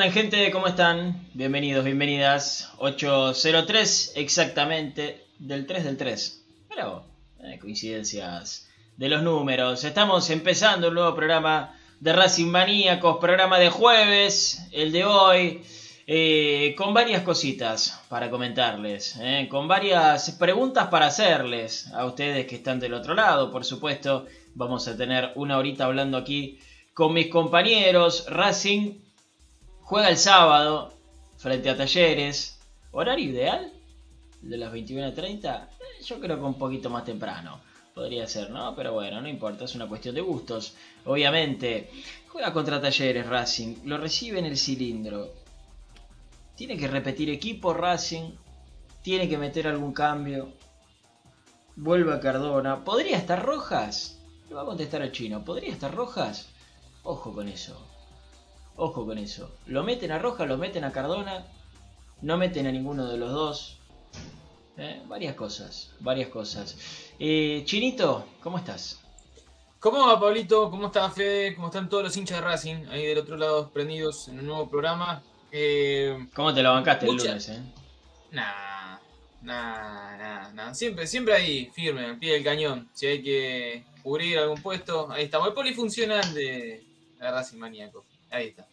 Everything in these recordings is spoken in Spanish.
andan gente? ¿Cómo están? Bienvenidos, bienvenidas. 803 exactamente del 3 del 3. Mira vos, eh, coincidencias de los números. Estamos empezando un nuevo programa de Racing Maníacos, programa de jueves, el de hoy, eh, con varias cositas para comentarles, eh, con varias preguntas para hacerles a ustedes que están del otro lado, por supuesto. Vamos a tener una horita hablando aquí con mis compañeros. Racing Juega el sábado frente a Talleres. ¿Horario ideal? ¿El de las 21.30? Eh, Yo creo que un poquito más temprano. Podría ser, ¿no? Pero bueno, no importa, es una cuestión de gustos. Obviamente, juega contra Talleres Racing. Lo recibe en el cilindro. Tiene que repetir equipo Racing. Tiene que meter algún cambio. Vuelve a Cardona. ¿Podría estar Rojas? Le va a contestar al chino. ¿Podría estar Rojas? Ojo con eso. Ojo con eso. Lo meten a Roja, lo meten a Cardona. No meten a ninguno de los dos. Eh, Varias cosas, varias cosas. Eh, Chinito, ¿cómo estás? ¿Cómo va, Pablito? ¿Cómo está Fede? ¿Cómo están todos los hinchas de Racing ahí del otro lado prendidos en un nuevo programa? Eh, ¿Cómo te lo bancaste el lunes? Eh? nah, nah, nah, nah. Siempre, siempre ahí, firme, al pie del cañón. Si hay que cubrir algún puesto, ahí estamos. El polifuncional de, de Racing Maníaco. Ahí está.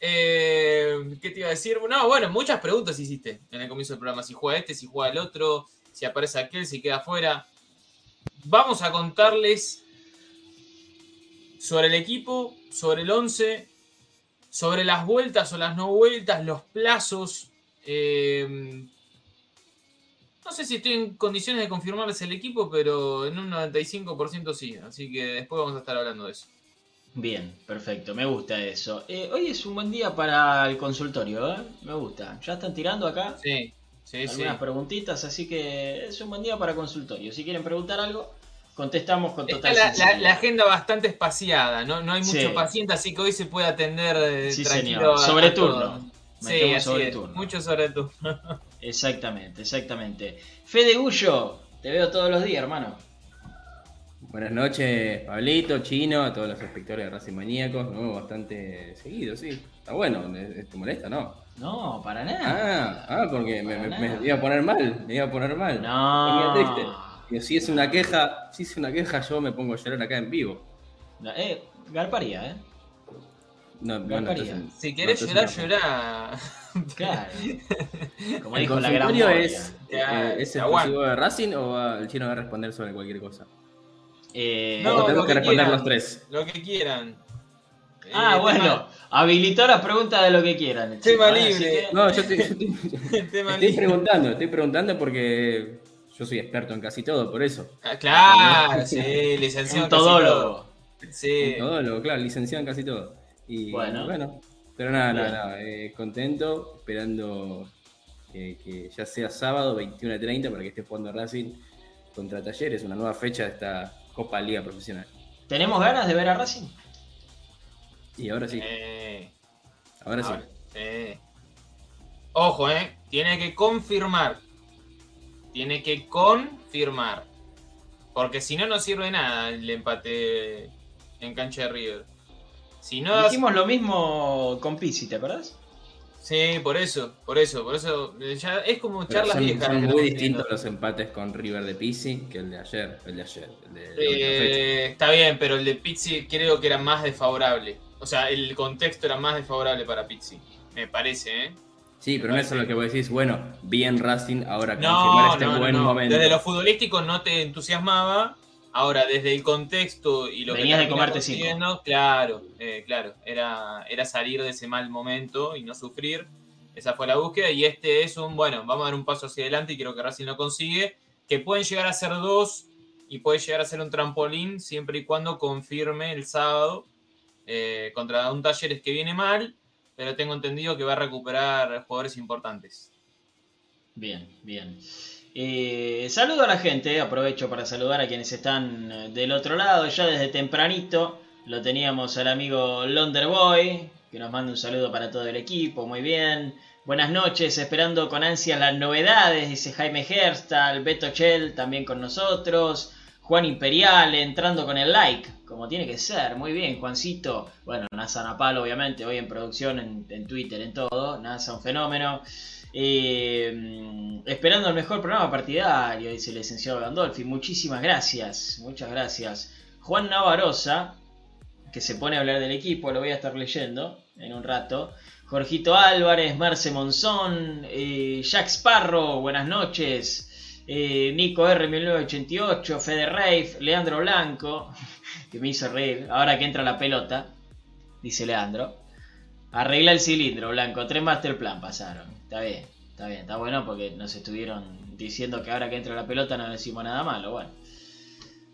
Eh, ¿Qué te iba a decir? No, bueno, muchas preguntas hiciste en el comienzo del programa. Si juega este, si juega el otro, si aparece aquel, si queda afuera. Vamos a contarles sobre el equipo, sobre el 11, sobre las vueltas o las no vueltas, los plazos. eh, no sé si estoy en condiciones de confirmarles el equipo, pero en un 95% sí. Así que después vamos a estar hablando de eso. Bien, perfecto, me gusta eso. Eh, hoy es un buen día para el consultorio, ¿eh? Me gusta. Ya están tirando acá Sí, sí, sí. algunas preguntitas, así que es un buen día para consultorio. Si quieren preguntar algo, contestamos con Está total la, la- sinceridad. la agenda bastante espaciada, ¿no? No hay mucho paciente, así que hoy se puede atender eh, Sí, tranquilo. señor. Sobre turno. Sí, así sobre es. turno. Mucho sobre turno. Exactamente, exactamente. Fede Gullo, te veo todos los días, hermano. Buenas noches, Pablito, Chino, a todos los espectadores de Racing Maníacos. No, bastante seguido, sí. Está bueno, ¿te te molesta, no? No, para Ah, nada. ah, porque me, iba a poner mal, me iba a poner mal. No. Me triste. Y si es una queja, si es una queja, yo me pongo a llorar acá en vivo. Eh, garparía, ¿eh? No, Garparía. Si querés no, llorar, llorá. Claro. Como ¿El dijo la gran es, Ya, eh, es exclusivo de Racing o va- el chino va a responder sobre cualquier cosa? Eh, No, o tenemos lo que que responder quieran. los tres. Lo que quieran. Ah, Eh, bueno. Habilitó las preguntas de lo que quieran. Tema libre. que- No, yo estoy, yo estoy- Tema, tema estoy libre. preguntando, estoy preguntando porque yo soy experto en casi todo, por eso. Ah, claro, sí, licenciado. Un casi todólogo. Sí. Todo lo, claro, licenciado en casi todo. Y Bueno. bueno, pero nada, nada, nada, eh, contento, esperando que, que ya sea sábado 21 a 30 para que esté jugando Racing contra Talleres, una nueva fecha de esta Copa Liga Profesional. ¿Tenemos ganas de ver a Racing? Y ahora sí, Eh, ahora sí. ahora, sí. Ojo, eh. Tiene que confirmar. Tiene que confirmar. Porque si no, no sirve nada el empate en cancha de River. Si no, Dijimos lo mismo con Pizzi, ¿te acordás? Sí, por eso, por eso, por eso. eh, Ya es como charlas son, viejas. son muy distintos los empates con River de Pisi que el de ayer, el de ayer, el de. Eh, está bien, pero el de Pizzi creo que era más desfavorable. O sea, el contexto era más desfavorable para Pizzi. Me parece, ¿eh? Sí, pero no es lo que vos decís, bueno, bien Racing, ahora confirmar No, este no, no, buen no. momento. Desde lo futbolístico no te entusiasmaba. Ahora, desde el contexto y lo Venías que de comerte cinco. claro, eh, claro. Era, era salir de ese mal momento y no sufrir. Esa fue la búsqueda. Y este es un, bueno, vamos a dar un paso hacia adelante y creo que Racing lo consigue. Que pueden llegar a ser dos y puede llegar a ser un trampolín siempre y cuando confirme el sábado eh, contra un Talleres que viene mal, pero tengo entendido que va a recuperar jugadores importantes. Bien, bien. Eh, saludo a la gente, aprovecho para saludar a quienes están eh, del otro lado, ya desde tempranito. Lo teníamos al amigo Londerboy, que nos manda un saludo para todo el equipo, muy bien. Buenas noches, esperando con ansias las novedades, dice Jaime Herstal, Beto Chell también con nosotros. Juan Imperial entrando con el like, como tiene que ser, muy bien, Juancito. Bueno, NASA Napal, obviamente, hoy en producción, en, en Twitter, en todo. NASA, un fenómeno. Eh, mm, esperando el mejor programa partidario, dice el licenciado Gandolfi. Muchísimas gracias, muchas gracias. Juan Navarosa, que se pone a hablar del equipo, lo voy a estar leyendo en un rato. Jorgito Álvarez, Marce Monzón, eh, Jack Sparrow, buenas noches. Eh, Nico R, 1988, Fede Reif, Leandro Blanco, que me hizo reír. Ahora que entra la pelota, dice Leandro. Arregla el cilindro, Blanco. Tres Master Plan pasaron. Está bien, está bien, está bueno porque nos estuvieron diciendo que ahora que entra la pelota no decimos nada malo. Bueno,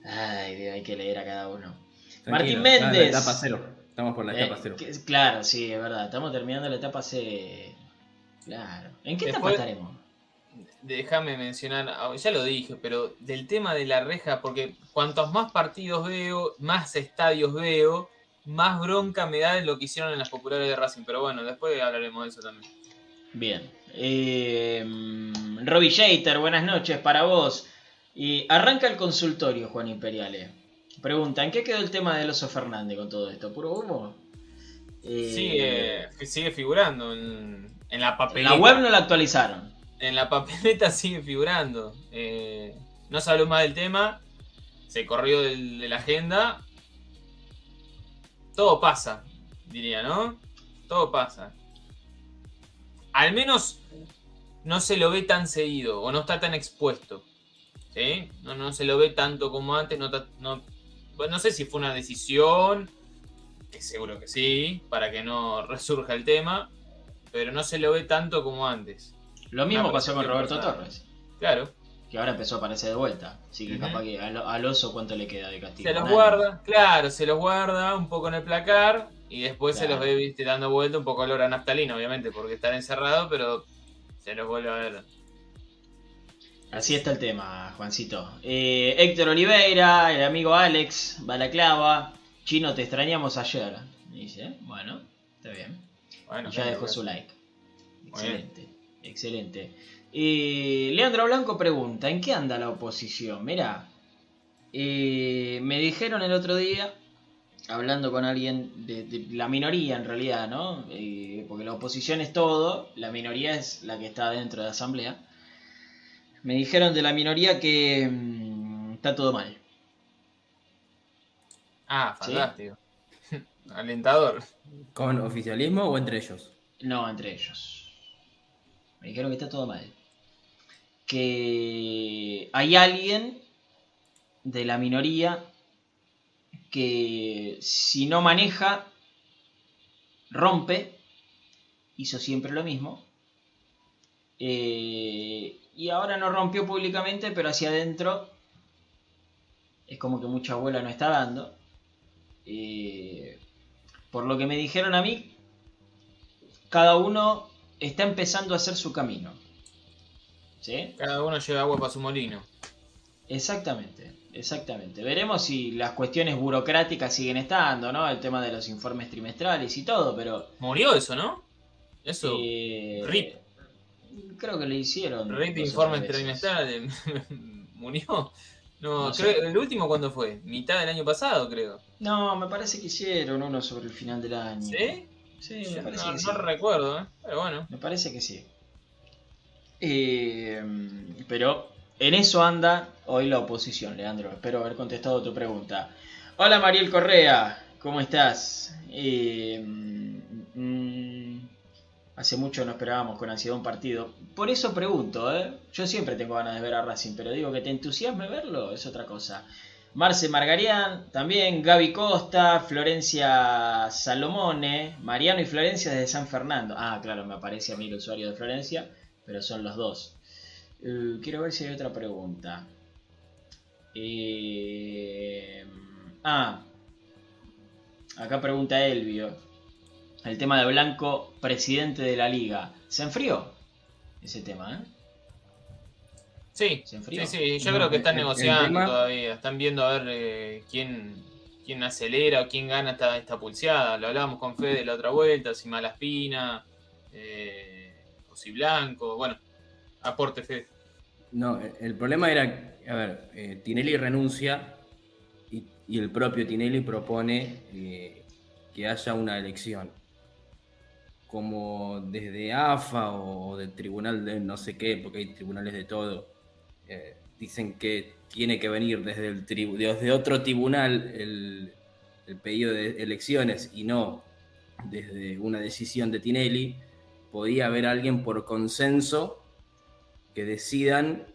ay, Dios, hay que leer a cada uno. Martín Tranquilo, la Méndez. etapa cero. Estamos por la etapa Eh, cero. que- claro, sí, es verdad. Estamos terminando la etapa C. Claro. ¿En qué etapa Después- estaremos? Déjame mencionar, ah, ya lo dije, pero del tema de la reja, porque cuantos más partidos veo, más estadios veo, más bronca me da de lo que hicieron en las populares de Racing. Pero bueno, después hablaremos de eso también. Bien. Eh, Robbie Shater, buenas noches para vos. Y arranca el consultorio, Juan Imperiale. Pregunta, ¿en qué quedó el tema del oso Fernández con todo esto? ¿Puro humo? Eh, Sigue, sigue figurando en, en la en papeleta. la web no la actualizaron. En la papeleta sigue figurando. Eh, no se habló más del tema. Se corrió del- de la agenda. Todo pasa, diría, ¿no? Todo pasa. Al menos no se lo ve tan seguido o no está tan expuesto. ¿Sí? No, no se lo ve tanto como antes. No, no, bueno, no sé si fue una decisión, que seguro que sí, para que no resurja el tema, pero no se lo ve tanto como antes. Lo mismo pasó con Roberto. Torres, Claro. que ahora empezó a aparecer de vuelta. Así que capaz que al, al oso cuánto le queda de castigo. Se los guarda, claro, se los guarda un poco en el placar y después se los ve viste, dando vuelta un poco olor a naftalina, obviamente, porque están encerrados, pero se los vuelve a ver. Así está el tema, Juancito. Eh, Héctor Oliveira, el amigo Alex, Balaclava. Chino, te extrañamos ayer. Dice, bueno, está bien. Bueno, ya bien, dejó su like. Excelente, excelente. Eh, Leandro Blanco pregunta, ¿en qué anda la oposición? Mira, eh, me dijeron el otro día, hablando con alguien de, de la minoría en realidad, ¿no? Eh, porque la oposición es todo, la minoría es la que está dentro de la asamblea. Me dijeron de la minoría que mm, está todo mal. Ah, ¿Sí? fantástico. Alentador. ¿Con oficialismo o entre ellos? No, entre ellos. Me dijeron que está todo mal. Que hay alguien de la minoría que si no maneja, rompe. Hizo siempre lo mismo. Eh, y ahora no rompió públicamente, pero hacia adentro es como que mucha abuela no está dando. Eh, por lo que me dijeron a mí, cada uno está empezando a hacer su camino. ¿Sí? Cada uno lleva agua para su molino. Exactamente, exactamente. Veremos si las cuestiones burocráticas siguen estando, ¿no? El tema de los informes trimestrales y todo, pero... Murió eso, ¿no? Eso. eh, RIP. Creo que le hicieron... O informes trimestrales. Murió. No, No creo, el último cuándo fue? Mitad del año pasado, creo. No, me parece que hicieron uno sobre el final del año. ¿Sí? Sí, Yo me parece no, que sí. no recuerdo, ¿eh? Pero bueno. Me parece que sí. Eh, pero en eso anda hoy la oposición, Leandro. Espero haber contestado tu pregunta. Hola Mariel Correa, ¿cómo estás? Eh, mm, hace mucho no esperábamos con ansiedad un partido. Por eso pregunto, ¿eh? Yo siempre tengo ganas de ver a Racing, pero digo que te entusiasme verlo es otra cosa. Marce Margarián, también Gaby Costa, Florencia Salomone, Mariano y Florencia desde San Fernando. Ah, claro, me aparece a mí el usuario de Florencia, pero son los dos. Eh, quiero ver si hay otra pregunta. Eh, ah, acá pregunta Elvio. El tema de Blanco, presidente de la liga. ¿Se enfrió ese tema, eh? Sí, ¿Se enfrió? sí, sí, yo No, creo que están el negociando todavía. Están viendo a ver eh, quién, quién acelera o quién gana esta, esta pulseada. Lo hablábamos con Fede la otra vuelta, si Malaspina, eh, o si Blanco. Bueno, aporte Fede. No, el- el problema era, a ver, eh, Tinelli renuncia y, el propio Tinelli propone eh, que haya una elección. Como desde AFA o del tribunal de no sé qué, porque hay tribunales de todo, eh, dicen que tiene que venir desde, el tribu- desde otro tribunal el, el pedido de elecciones y no desde una decisión de Tinelli, podía haber alguien por consenso que decidan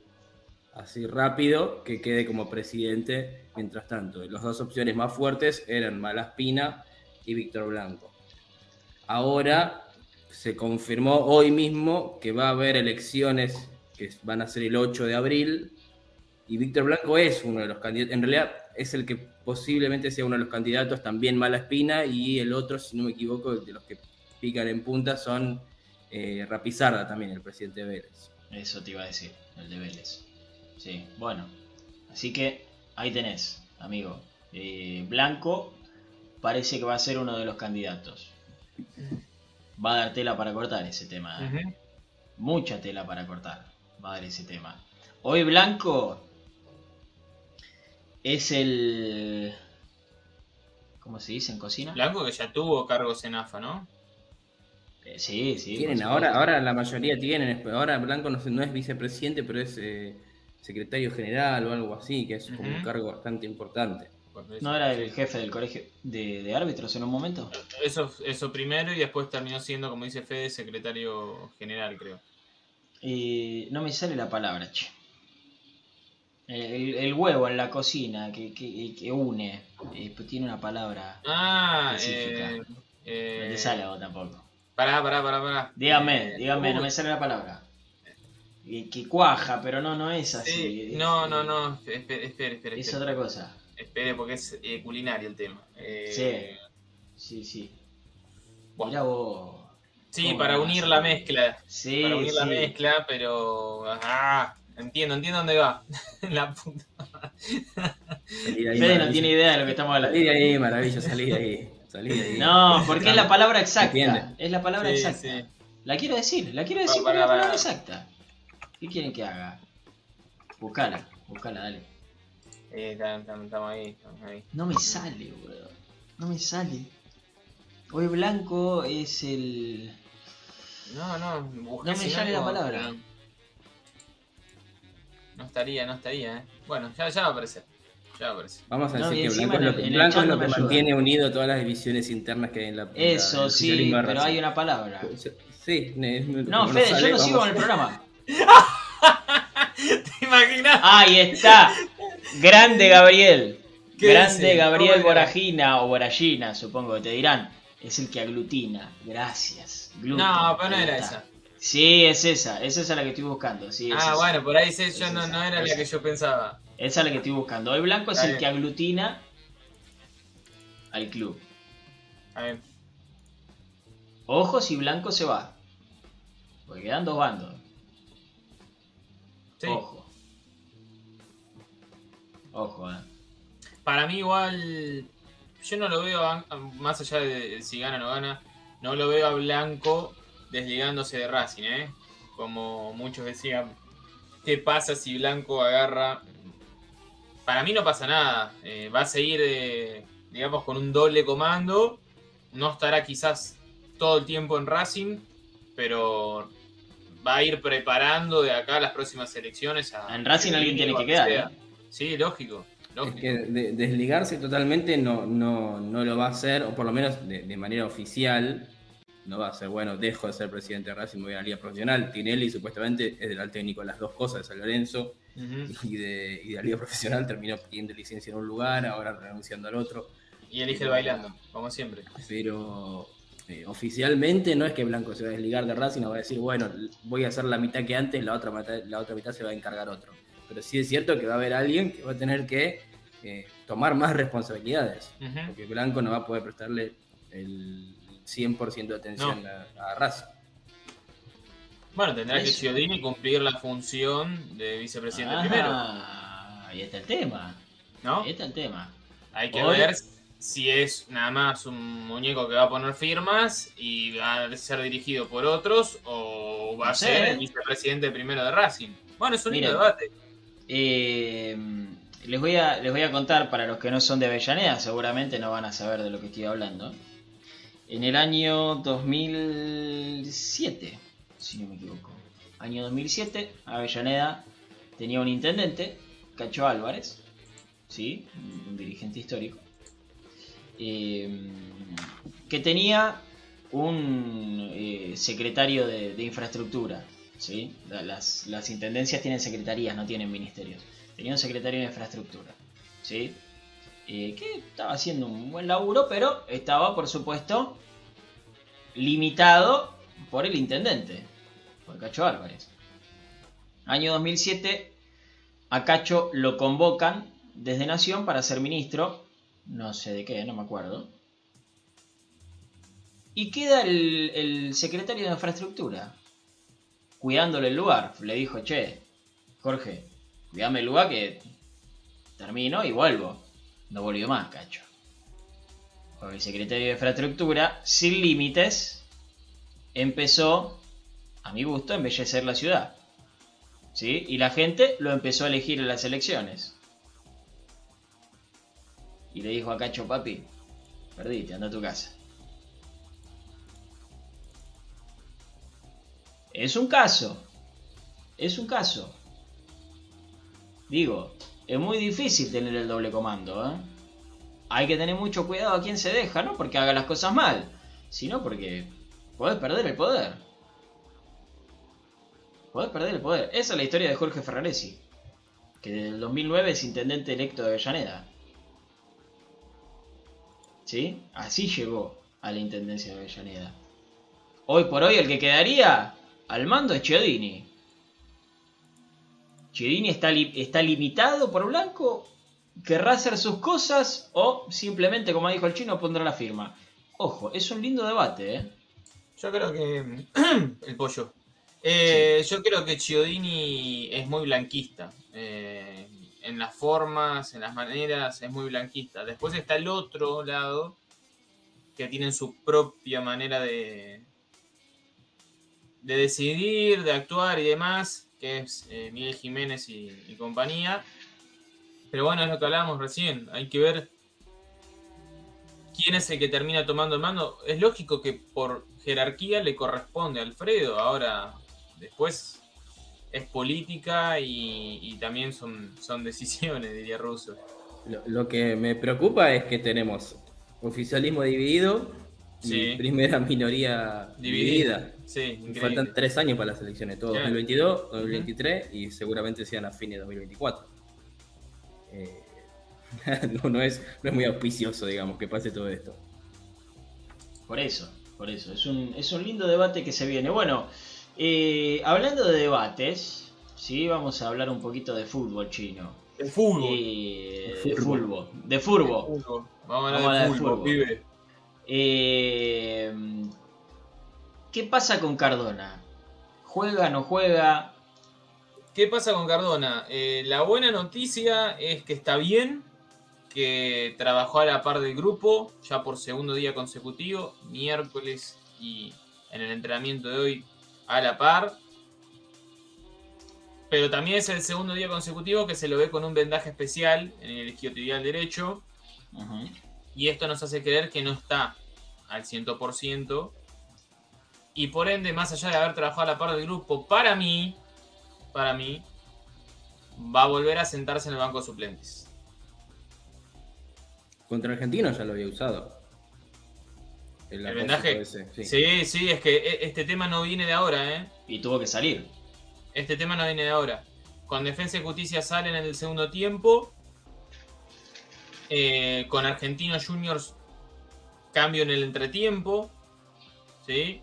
así rápido que quede como presidente mientras tanto. Las dos opciones más fuertes eran Malaspina y Víctor Blanco. Ahora se confirmó hoy mismo que va a haber elecciones que van a ser el 8 de abril y Víctor Blanco es uno de los candidatos, en realidad es el que posiblemente sea uno de los candidatos, también Malaspina y el otro, si no me equivoco, de los que pican en punta son eh, Rapizarda también, el presidente de Vélez. Eso te iba a decir, el de Vélez. Sí, bueno. Así que ahí tenés, amigo. Eh, Blanco parece que va a ser uno de los candidatos. Va a dar tela para cortar ese tema. ¿eh? Mucha tela para cortar. Va a dar ese tema. Hoy Blanco es el... ¿Cómo se dice en cocina? Blanco que ya tuvo cargos en AFA, ¿no? Eh, sí, sí. Tienen ahora, ahora la mayoría tienen, ahora Blanco no, no es vicepresidente, pero es eh, secretario general o algo así, que es como un cargo bastante importante. ¿No era el jefe del colegio de, de árbitros en un momento? Eso, eso primero y después terminó siendo, como dice Fede, secretario general, creo. Eh, no me sale la palabra, che. El, el huevo en la cocina que, que- que une. eh, pues tiene una palabra. Ah, Específica. eh, No eh, te sale a vos tampoco. Pará, pará, pará, pará. Dígame, Eh, dígame, no me sale la palabra. Eh, que cuaja, pero no, no es así. sí, no, no, no, espere, espere, espere. Es espere. otra cosa. Espere, porque es eh, culinario el tema. Eh, Sí. Sí, sí. Bueno. Mirá vos. Sí, ¿Cómo para unir la mezcla. Sí, para unir la mezcla, pero. Ah, entiendo, entiendo dónde va. la puta. Fede no tiene idea de lo que estamos hablando. Salí de ahí, maravilla, salí de ahí. Salí de ahí. No, porque es la palabra exacta. Es la palabra Sí, exacta. sí. La quiero decir, la quiero decir es la palabra exacta. ¿Qué quieren que haga? Buscala, buscala, dale. Eh, tam- tam- Estamos ahí, estamos ahí. No me sale, boludo. No me sale. Hoy blanco es el. No, no, busqué No me sale la palabra. No estaría, no estaría, eh. Bueno, ya, ya va a aparecer. Ya. Vamos a No, decir que Blanco, es en lo el- que, en Blanco es lo mantiene unido todas las divisiones internas que hay en la. Eso sí, pero hay una palabra. Sí, ne- No, Fede, sale, yo no sigo con el programa. ¿Te imaginas? Ahí está. Grande Gabriel. ¿Qué Grande dice? Gabriel. Voragina o Voragina, supongo que te dirán. Es el que aglutina. Gracias. Gluten, No, pero no era está. esa. Sí, es esa. Es esa la que estoy buscando. Sí, es Ah, esa. bueno, por ahí sé, Es yo no, esa, no era la que yo pensaba. Esa es la que estoy buscando. Hoy Blanco es Está el bien. que aglutina al club. A ver. Ojo si Blanco se va. Porque quedan dos bandos. Sí. Ojo. Ojo, eh. Para mí igual, yo no lo veo, a- más allá de si gana o no gana, no lo veo a Blanco desligándose de Racing, ¿eh? Como muchos decían, ¿qué pasa si Blanco agarra? Para mí no pasa nada, eh, va a seguir, eh, digamos, con un doble comando, no estará quizás todo el tiempo en Racing, pero va a ir preparando de acá a las próximas elecciones. A, En Racing alguien tiene que quedar, ¿eh? Sí, lógico. Es que de- desligarse totalmente no, no, no lo va a hacer, o por lo menos de, de manera oficial, no va a ser, bueno, dejo de ser presidente de Racing, me voy a la liga profesional. Tinelli supuestamente es del técnico de las dos cosas, de San Lorenzo Y de, y de la liga profesional, terminó pidiendo licencia en un lugar, ahora renunciando al otro. Y elige el bailando, como siempre. Pero eh, oficialmente no es que Blanco se va a desligar de Racing, no va a decir, bueno, voy a hacer la mitad que antes, la otra mitad, la otra mitad se va a encargar otro. Pero sí es cierto que va a haber alguien que va a tener que eh, tomar más responsabilidades. Porque Blanco no va a poder prestarle el 100% de atención a, a Racing. Bueno, tendrá que. Chiodini cumplir la función de vicepresidente primero, Ah, ahí está el tema. ¿no? Ahí está el tema. Hay que Hoy- ver si es nada más un muñeco que va a poner firmas y va a ser dirigido por otros o va No a ser el vicepresidente primero de Racing. Bueno, es un lindo debate. Eh, les, voy a, les voy a contar, para los que no son de Avellaneda, seguramente no van a saber de lo que estoy hablando. En el año 2007, si no me equivoco, año 2007, Avellaneda tenía un intendente, Cacho Álvarez, ¿sí? un, dirigente histórico, eh, que tenía un eh, secretario de, infraestructura. ¿sí? La- Las, las intendencias tienen secretarías, no tienen ministerios. Tenía un secretario de infraestructura. ¿sí? Eh, que estaba haciendo un buen laburo, pero estaba, por supuesto, limitado por el intendente, Cacho Álvarez. Año 2007, a Cacho lo convocan desde Nación para ser ministro, no sé de qué, no me acuerdo. Y queda el, secretario de infraestructura, cuidándole el lugar. Le dijo, che, Jorge, cuidame el lugar que termino y vuelvo. No volvió más, Cacho. El secretario de infraestructura, sin límites, empezó, a mi gusto, embellecer la ciudad. ¿Sí? Y la gente lo empezó a elegir en las elecciones. Y le dijo a Cacho, papi, perdiste, anda a tu casa. Es un caso. Es un caso. Digo, es muy difícil tener el doble comando, ¿eh? Hay que tener mucho cuidado a quién se deja, no porque haga las cosas mal, sino porque podés perder el poder. Podés perder el poder. Esa es la historia de Jorge Ferraresi, que desde el 2009 es intendente electo de Avellaneda. ¿Sí? Así llegó a la intendencia de Avellaneda. Hoy por hoy el que quedaría al mando es Chiodini. Chiodini está, está limitado por Blanco, querrá hacer sus cosas o simplemente, como dijo el chino, pondrá la firma. Ojo, es un lindo debate, ¿eh? Yo creo que. el pollo. Eh, Yo creo que Chiodini es muy blanquista. Eh, en las formas, en las maneras, es muy blanquista. Después está el otro lado, que tienen su propia manera de, de decidir, de actuar y demás, que es eh, Miguel Jiménez y, y compañía. Pero bueno, es lo que hablábamos recién. Hay que ver quién es el que termina tomando el mando. Es lógico que por jerarquía le corresponde a Alfredo. Ahora, después es política y, y también son, son decisiones, diría Russo. Lo, lo que me preocupa es que tenemos oficialismo dividido Sí. y primera minoría Dividida. dividida. Sí. Faltan tres años para las elecciones, todo Claro. 2022, 2023 y seguramente sean a fines de 2024. Eh, no, no es, no es muy auspicioso, digamos, que pase todo esto. Por eso, por eso. Es un, es un lindo debate que se viene. Bueno, eh, hablando de debates, sí, vamos a hablar un poquito de fútbol chino. El fútbol. Eh, De de fútbol. De fútbol. Vamos a hablar de de fútbol, fútbol. pibe. Eh, ¿Qué pasa con Cardona? ¿Juega, no juega? ¿Qué pasa con Cardona? Eh, la buena noticia es que está bien, que trabajó a la par del grupo ya por segundo día consecutivo, miércoles y en el entrenamiento de hoy a la par. Pero también es el segundo día consecutivo que se lo ve con un vendaje especial en el isquiotibial derecho. Y esto nos hace creer que no está al 100%. Y por ende, más allá de haber trabajado a la par del grupo, para mí, para mí, va a volver a sentarse en el banco de suplentes. Contra Argentino ya lo había usado. ¿El vendaje? ese, sí. Sí, sí, es que e- este tema no viene de ahora, ¿eh? Y tuvo que salir. Este tema no viene de ahora. Con Defensa y Justicia salen en el segundo tiempo. Eh, con Argentinos Juniors cambio en el entretiempo. ¿Sí?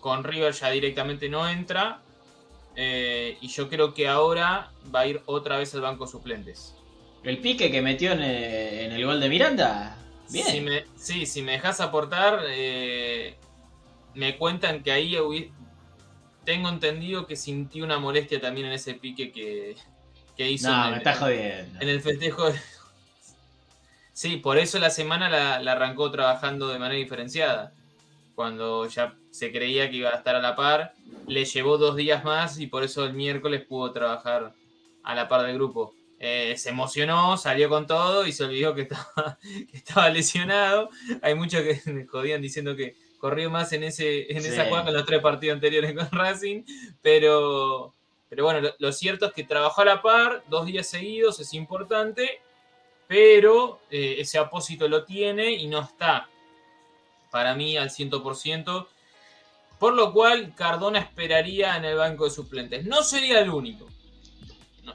Con River ya directamente no entra. Eh, y yo creo que ahora va a ir otra vez al banco suplentes. El pique que metió en el, en el gol de Miranda. Bien. Si me, sí, si me dejas aportar, eh, me cuentan que ahí hubi- tengo entendido que sintió una molestia también en ese pique que, que hizo no, en, me el, estás jodiendo. en el festejo. de- Sí, por eso la semana la, la arrancó trabajando de manera diferenciada. Cuando ya se creía que iba a estar a la par, le llevó dos días más y por eso el miércoles pudo trabajar a la par del grupo. Eh, se emocionó, salió con todo y se olvidó que estaba, que estaba lesionado. Hay muchos que me jodían diciendo que corrió más en, ese, en Sí. esa jugada que en los tres partidos anteriores con Racing, pero, pero bueno, lo, lo cierto es que trabajó a la par dos días seguidos, es importante, pero eh, ese apósito lo tiene y no está para mí al 100%, por lo cual Cardona esperaría en el banco de suplentes. No sería el único,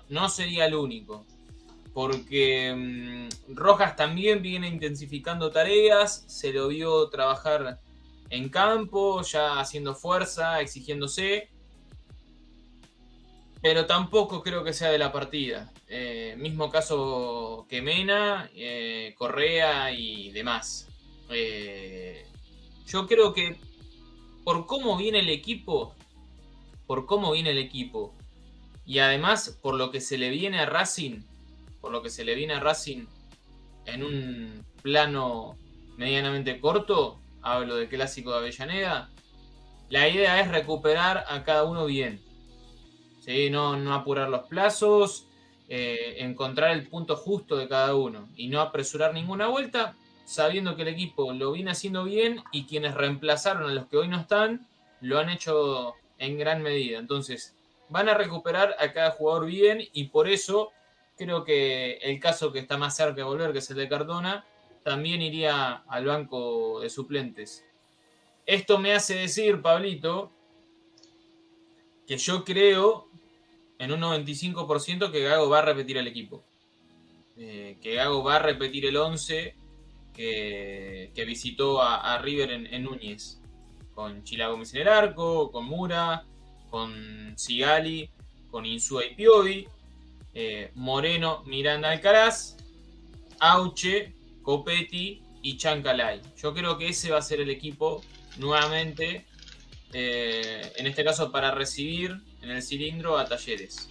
no, sería el único, porque mm, Rojas también viene intensificando tareas, se lo vio trabajar en campo, ya haciendo fuerza, exigiéndose, pero tampoco creo que sea de la partida. Eh, mismo caso que Mena, eh, Correa y demás. Eh, yo creo que por cómo viene el equipo, por cómo viene el equipo, y además por lo que se le viene a Racing, por lo que se le viene a Racing en un plano medianamente corto, hablo de clásico de Avellaneda, la idea es recuperar a cada uno bien. ¿sí? No, no apurar los plazos, eh, encontrar el punto justo de cada uno y no apresurar ninguna vuelta, sabiendo que el equipo lo viene haciendo bien y quienes reemplazaron a los que hoy no están lo han hecho en gran medida. Entonces, van a recuperar a cada jugador bien y por eso creo que el caso que está más cerca de volver, que es el de Cardona, también iría al banco de suplentes. Esto me hace decir, Pablito, que yo creo en un 95% que Gago va a repetir el equipo. Eh, que Gago va a repetir el 11 que, visitó a, River en, en Núñez. Con Chila Gómez en el arco, con Mura, con Sigali, con Insúa y Piovi, eh, Moreno, Miranda Alcaraz, Auche, Copetti y Chancalay. Yo creo que ese va a ser el equipo nuevamente, eh, en este caso para recibir en el cilindro a Talleres.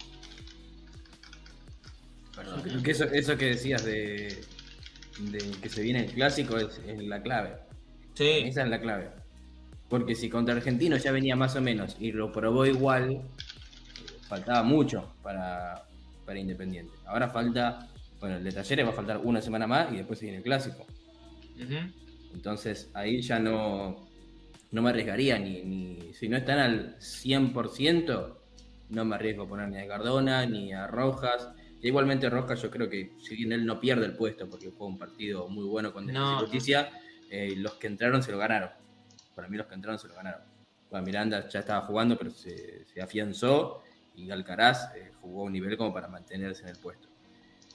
Perdón. Creo que eso, eso que decías de, de que se viene el clásico es, es la clave. Sí, Esa es la clave. Porque si contra Argentino ya venía más o menos y lo probó igual, faltaba mucho para, para Independiente. Ahora falta, bueno, el de Talleres va a faltar una semana más y después se viene el clásico. Entonces ahí ya no, no me arriesgaría ni, ni si no están al 100%, no me arriesgo a poner ni a Cardona, ni a Rojas, Igualmente Rojas yo creo que si bien él no pierde el puesto porque fue un partido muy bueno con Defensa No, y. Justicia, eh, los que entraron se lo ganaron. Para mí los que entraron se lo ganaron. Bueno, Miranda ya estaba jugando, pero se, se afianzó y Alcaraz eh, jugó a un nivel como para mantenerse en el puesto.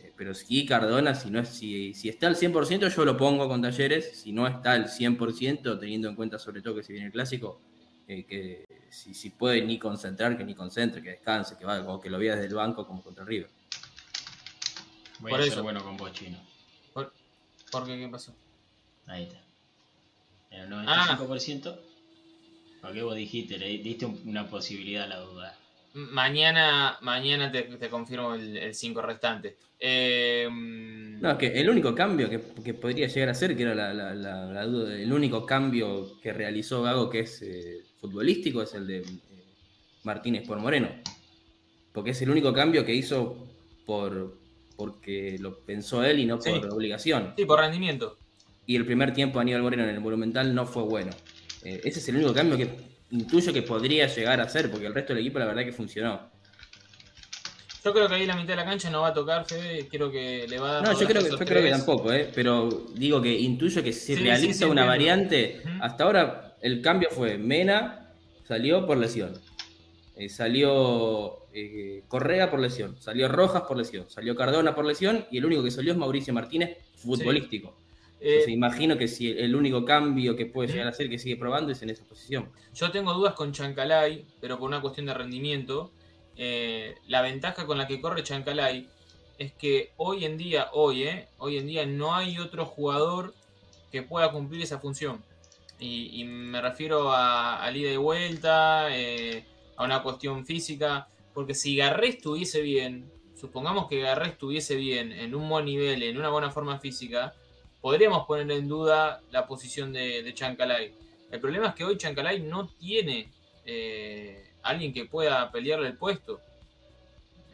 Eh, pero sí, Cardona, si, no es, si, si está al 100% yo lo pongo con Talleres, si no está al 100%, teniendo en cuenta sobre todo que si viene el clásico, eh, que si, si puede ni concentrar, que ni concentre, que descanse, que va, o que lo vea desde el banco como contra River. Voy Por a ser eso. bueno con vos, chino. ¿Por, por qué? ¿Qué pasó? Ahí está. En el Ah. 95%. ¿Por qué vos dijiste? Le diste un- una posibilidad a la duda. Mañana, mañana te, te confirmo el 5 restante. Eh, mm, No, es que el único cambio que, que podría llegar a ser, que era la, la- la- la duda, el único cambio que realizó Gago que es eh, futbolístico, es el de eh, Martínez por Moreno. Porque es el único cambio que hizo por porque lo pensó él y no por Sí. obligación. Sí, por rendimiento. Y el primer tiempo de Aníbal Moreno en el Monumental no fue bueno. Eh, ese es el único cambio que intuyo que podría llegar a ser, porque el resto del equipo la verdad que funcionó. Yo creo que ahí la mitad de la cancha no va a tocar, Fede. Creo que le va a dar. No, yo creo que, yo creo que tampoco, ¿eh? pero digo que intuyo que si Sí, realiza sí, sí, una variante, hasta ahora el cambio fue Mena, salió por lesión, Eh, salió eh, Correa por lesión, salió Rojas por lesión, salió Cardona por lesión y el único que salió es Mauricio Martínez, futbolístico. Eh, imagino que si el único cambio que puede llegar a ser que sigue probando es en esa posición. Yo tengo dudas con Chancalay, pero por una cuestión de rendimiento. Eh, la ventaja con la que corre Chancalay es que hoy en día, hoy, eh, hoy en día no hay otro jugador que pueda cumplir esa función. Y, y me refiero a, al ida y vuelta, eh, a una cuestión física, porque si Garré estuviese bien, supongamos que Garré estuviese bien, en un buen nivel, en una buena forma física, podríamos poner en duda la posición de, de Chancalay. El problema es que hoy Chancalay no tiene eh, alguien que pueda pelearle el puesto.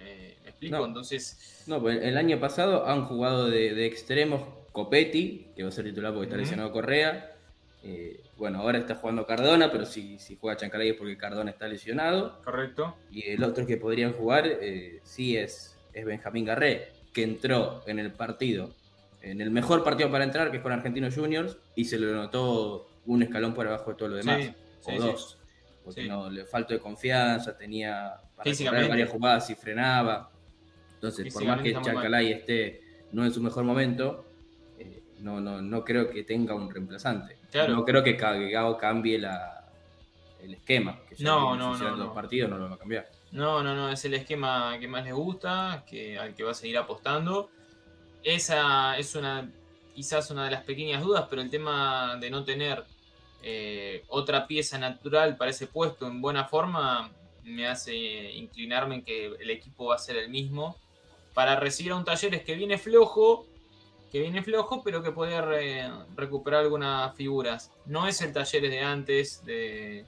Eh, ¿Me explico? No. Entonces, No, pues el año pasado han jugado de, de extremos Copetti, que va a ser titular porque está lesionado Correa. Eh, bueno, ahora está jugando Cardona, pero si, si juega Chancalay es porque Cardona está lesionado. correcto. Y el otro que podrían jugar eh, sí es, es Benjamín Garré, que entró en el partido, en el mejor partido para entrar, que es con Argentinos Juniors, y se le notó un escalón por abajo de todo lo demás, Sí, o sí, dos. Porque Sí. no, le faltó de confianza, tenía para varias jugadas y frenaba. Entonces, por más que. Chancalay esté no en su mejor momento, eh, no, no, no creo que tenga un reemplazante. Claro. No creo que Gago cambie la, el esquema. Que No, no, no, los partidos, no lo va a cambiar. No, no, no, es el esquema que más les gusta, que, al que va a seguir apostando. Esa es una, quizás una de las pequeñas dudas, pero el tema de no tener eh, otra pieza natural para ese puesto en buena forma me hace inclinarme en que el equipo va a ser el mismo para recibir a un Talleres que viene flojo, que viene flojo, pero que puede re- recuperar algunas figuras. No es el Talleres de antes, de,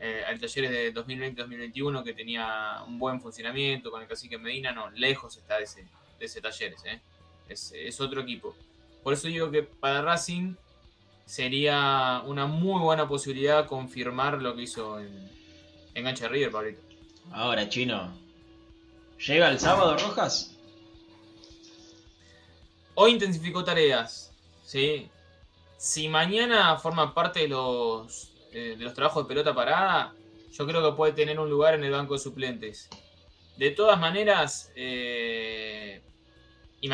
eh, al Talleres de 2020-2021 que tenía un buen funcionamiento con el cacique Medina, no, lejos está ese, de ese Talleres, ¿eh? Es, es otro equipo. Por eso digo que para Racing sería una muy buena posibilidad confirmar lo que hizo en, en Gancha River, Pablito. Ahora, chino. ¿Llega el sábado, Rojas? Hoy intensificó tareas, ¿sí? Si mañana forma parte de los, eh, de los trabajos de pelota parada, yo creo que puede tener un lugar en el banco de suplentes. De todas maneras, eh,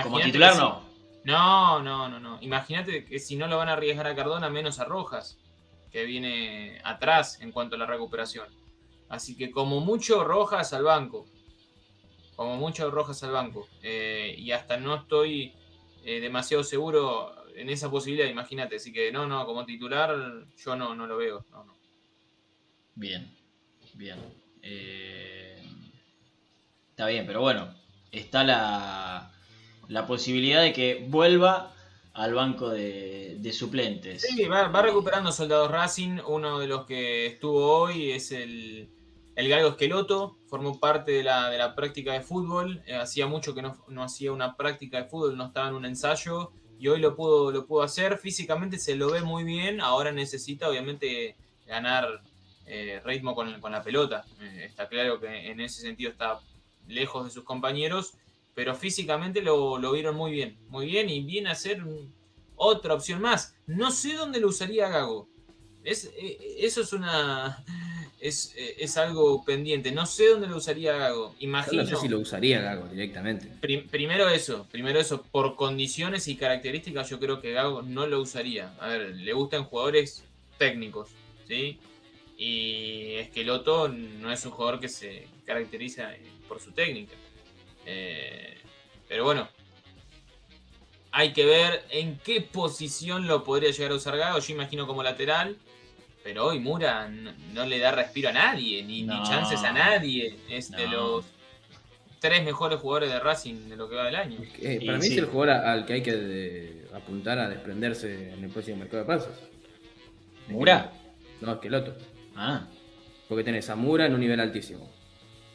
Como titular si- no. No, no, no, no. Imagínate que si no lo van a arriesgar a Cardona, menos a Rojas, que viene atrás en cuanto a la recuperación. Así que como mucho Rojas al banco. Como mucho Rojas al banco. Eh, y hasta no estoy eh, demasiado seguro en esa posibilidad, imagínate. Así que no, no, como titular yo no, no lo veo. No, no. Bien, bien. Eh, está bien, pero bueno, está la, la posibilidad de que vuelva al banco de, suplentes. Sí, va, va recuperando Soldados Racing. Uno de los que estuvo hoy es el, el Galgo Esqueloto. Formó parte de la, de la práctica de fútbol. Eh, hacía mucho que no, no hacía una práctica de fútbol, no estaba en un ensayo. Y hoy lo pudo, lo pudo hacer. Físicamente se lo ve muy bien. Ahora necesita, obviamente, ganar eh, ritmo con, con la pelota. Eh, está claro que en ese sentido está lejos de sus compañeros. Pero físicamente lo, lo vieron muy bien, muy bien y viene a ser otra opción más. No sé dónde lo usaría Gago. Es, eh, eso es una es, eh, es algo pendiente. No sé dónde lo usaría Gago. Yo Imagino. no sé si lo usaría Gago directamente. Prim- primero eso, primero eso, por condiciones y características yo creo que Gago no lo usaría. A ver, le gustan jugadores técnicos, ¿sí? Y Esqueloto no es un jugador que se caracteriza eh, por su técnica. Eh, pero bueno, hay que ver en qué posición lo podría llegar a usar Gago. Yo imagino como lateral, pero hoy Mura no, no le da respiro a nadie, ni, ni chances a nadie. Es de los tres mejores jugadores de Racing de lo que va del año. Eh, Y para mí sí. es el jugador al que hay que de- apuntar a desprenderse en el próximo mercado de pasos. ¿Mura? No, Esqueloto. Ah, Porque tenés a Mura en un nivel altísimo.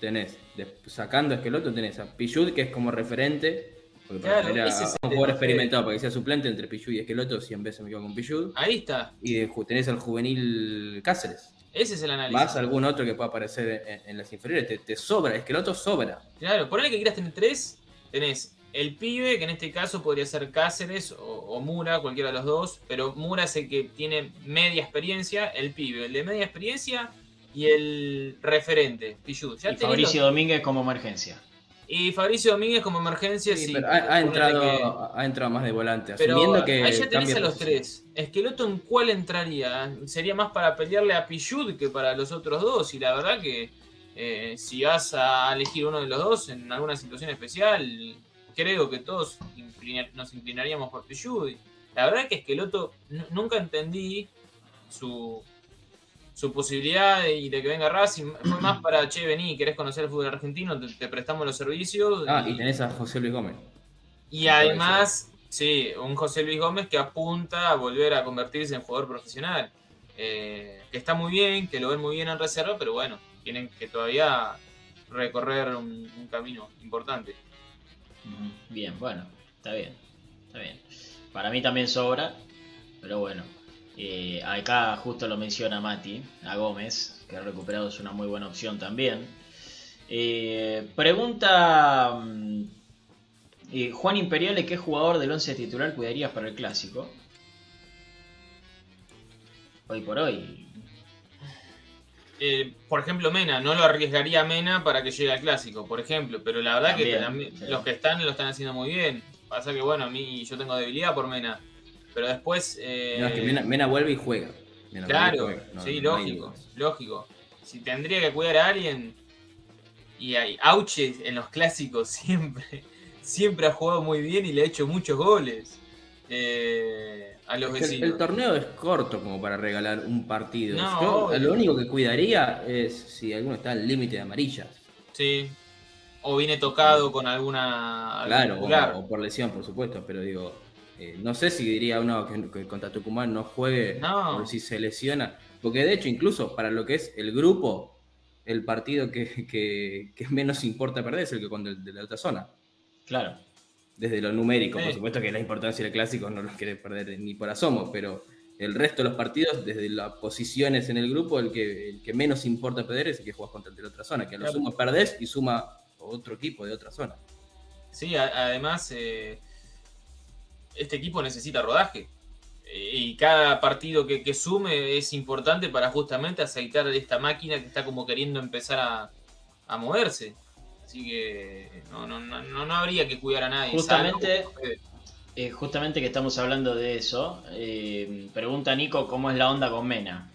Tenés, sacando a Esqueloto, tenés a Pichud, que es como referente. Porque para Claro, tener a, es un jugador experimentado para que sea suplente entre Pichud y Esqueloto, 100 veces me quedo con Pichud. Ahí está, Y tenés al juvenil Cáceres. ese es el análisis. Más algún otro que pueda aparecer en, en las inferiores. Te, te sobra, Esqueloto sobra. Claro, ponele que quieras tener tres, tenés el pibe, que en este caso podría ser Cáceres o, o Mura, cualquiera de los dos, pero Mura es el que tiene media experiencia, el pibe, el de media experiencia y el referente, Pichud. Ya y tenés Fabricio Domínguez como emergencia. y Fabricio Domínguez como emergencia, sí. Sí, pero ha, entrado, que- ha entrado más de volante. Pero asumiendo que ahí ya tenés a los tres. Esqueloto en cuál entraría? Sería más para pelearle a Pichud que para los otros dos. Y la verdad que eh, si vas a elegir uno de los dos en alguna situación especial, creo que todos nos inclinaríamos por Pichud. La verdad que Esqueloto nunca entendí su, su posibilidad y de que venga Racing. Fue más para, che, vení, querés conocer el fútbol argentino, te, te prestamos los servicios. Ah, y tenés a José Luis Gómez. Y además, sí, un José Luis Gómez que apunta a volver a convertirse en jugador profesional. Eh, que está muy bien, que lo ven muy bien en reserva, pero bueno, tienen que todavía recorrer un, un camino importante. Bien, bueno, está bien. Está bien. Para mí también sobra, pero bueno. Eh, acá justo lo menciona Mati, a Gómez, que ha recuperado es una muy buena opción también. Eh, pregunta mm, eh, Juan Imperiale, ¿qué jugador del 11 titular cuidarías para el clásico? Hoy por hoy. Eh, por ejemplo, Mena, no lo arriesgaría a Mena para que llegue al clásico, por ejemplo, pero la verdad que También, también sí. los que están lo están haciendo muy bien. Pasa que, bueno, a mí yo tengo debilidad por Mena, pero después. eh, No, es que Mena, Mena vuelve y juega. Mena Claro, juega. No, sí, no lógico, lógico. Si tendría que cuidar a alguien, y hay Auche en los clásicos siempre, siempre ha jugado muy bien y le ha hecho muchos goles eh, a los el, vecinos. el torneo es corto como para regalar un partido. No, Yo, lo único que cuidaría es si alguno está al límite de amarillas. Sí. O viene tocado con alguna Claro, o por lesión, por supuesto, pero digo, eh, no sé si diría uno que, que contra Tucumán no juegue No. por si se lesiona. Porque de hecho, incluso para lo que es el grupo, el partido que, que- que menos importa perder es el que contra el de la otra zona. Claro. Desde lo numérico, Sí. por supuesto que la importancia del clásico no los quiere perder ni por asomo, pero el resto de los partidos, desde las posiciones en el grupo, el que, el que menos importa perder es el que juegas contra el de la otra zona, que a lo Claro. sumo perdés y suma otro equipo de otra zona. Sí, a- además, eh, este equipo necesita rodaje. Eh, Y cada partido que, que sume es importante para justamente aceitar esta máquina que está como queriendo empezar a, a moverse. Así que no, no, no, no- no habría que cuidar a nadie. Justamente-. Eh, justamente que estamos hablando de eso, eh, pregunta Nico cómo es la onda con Mena.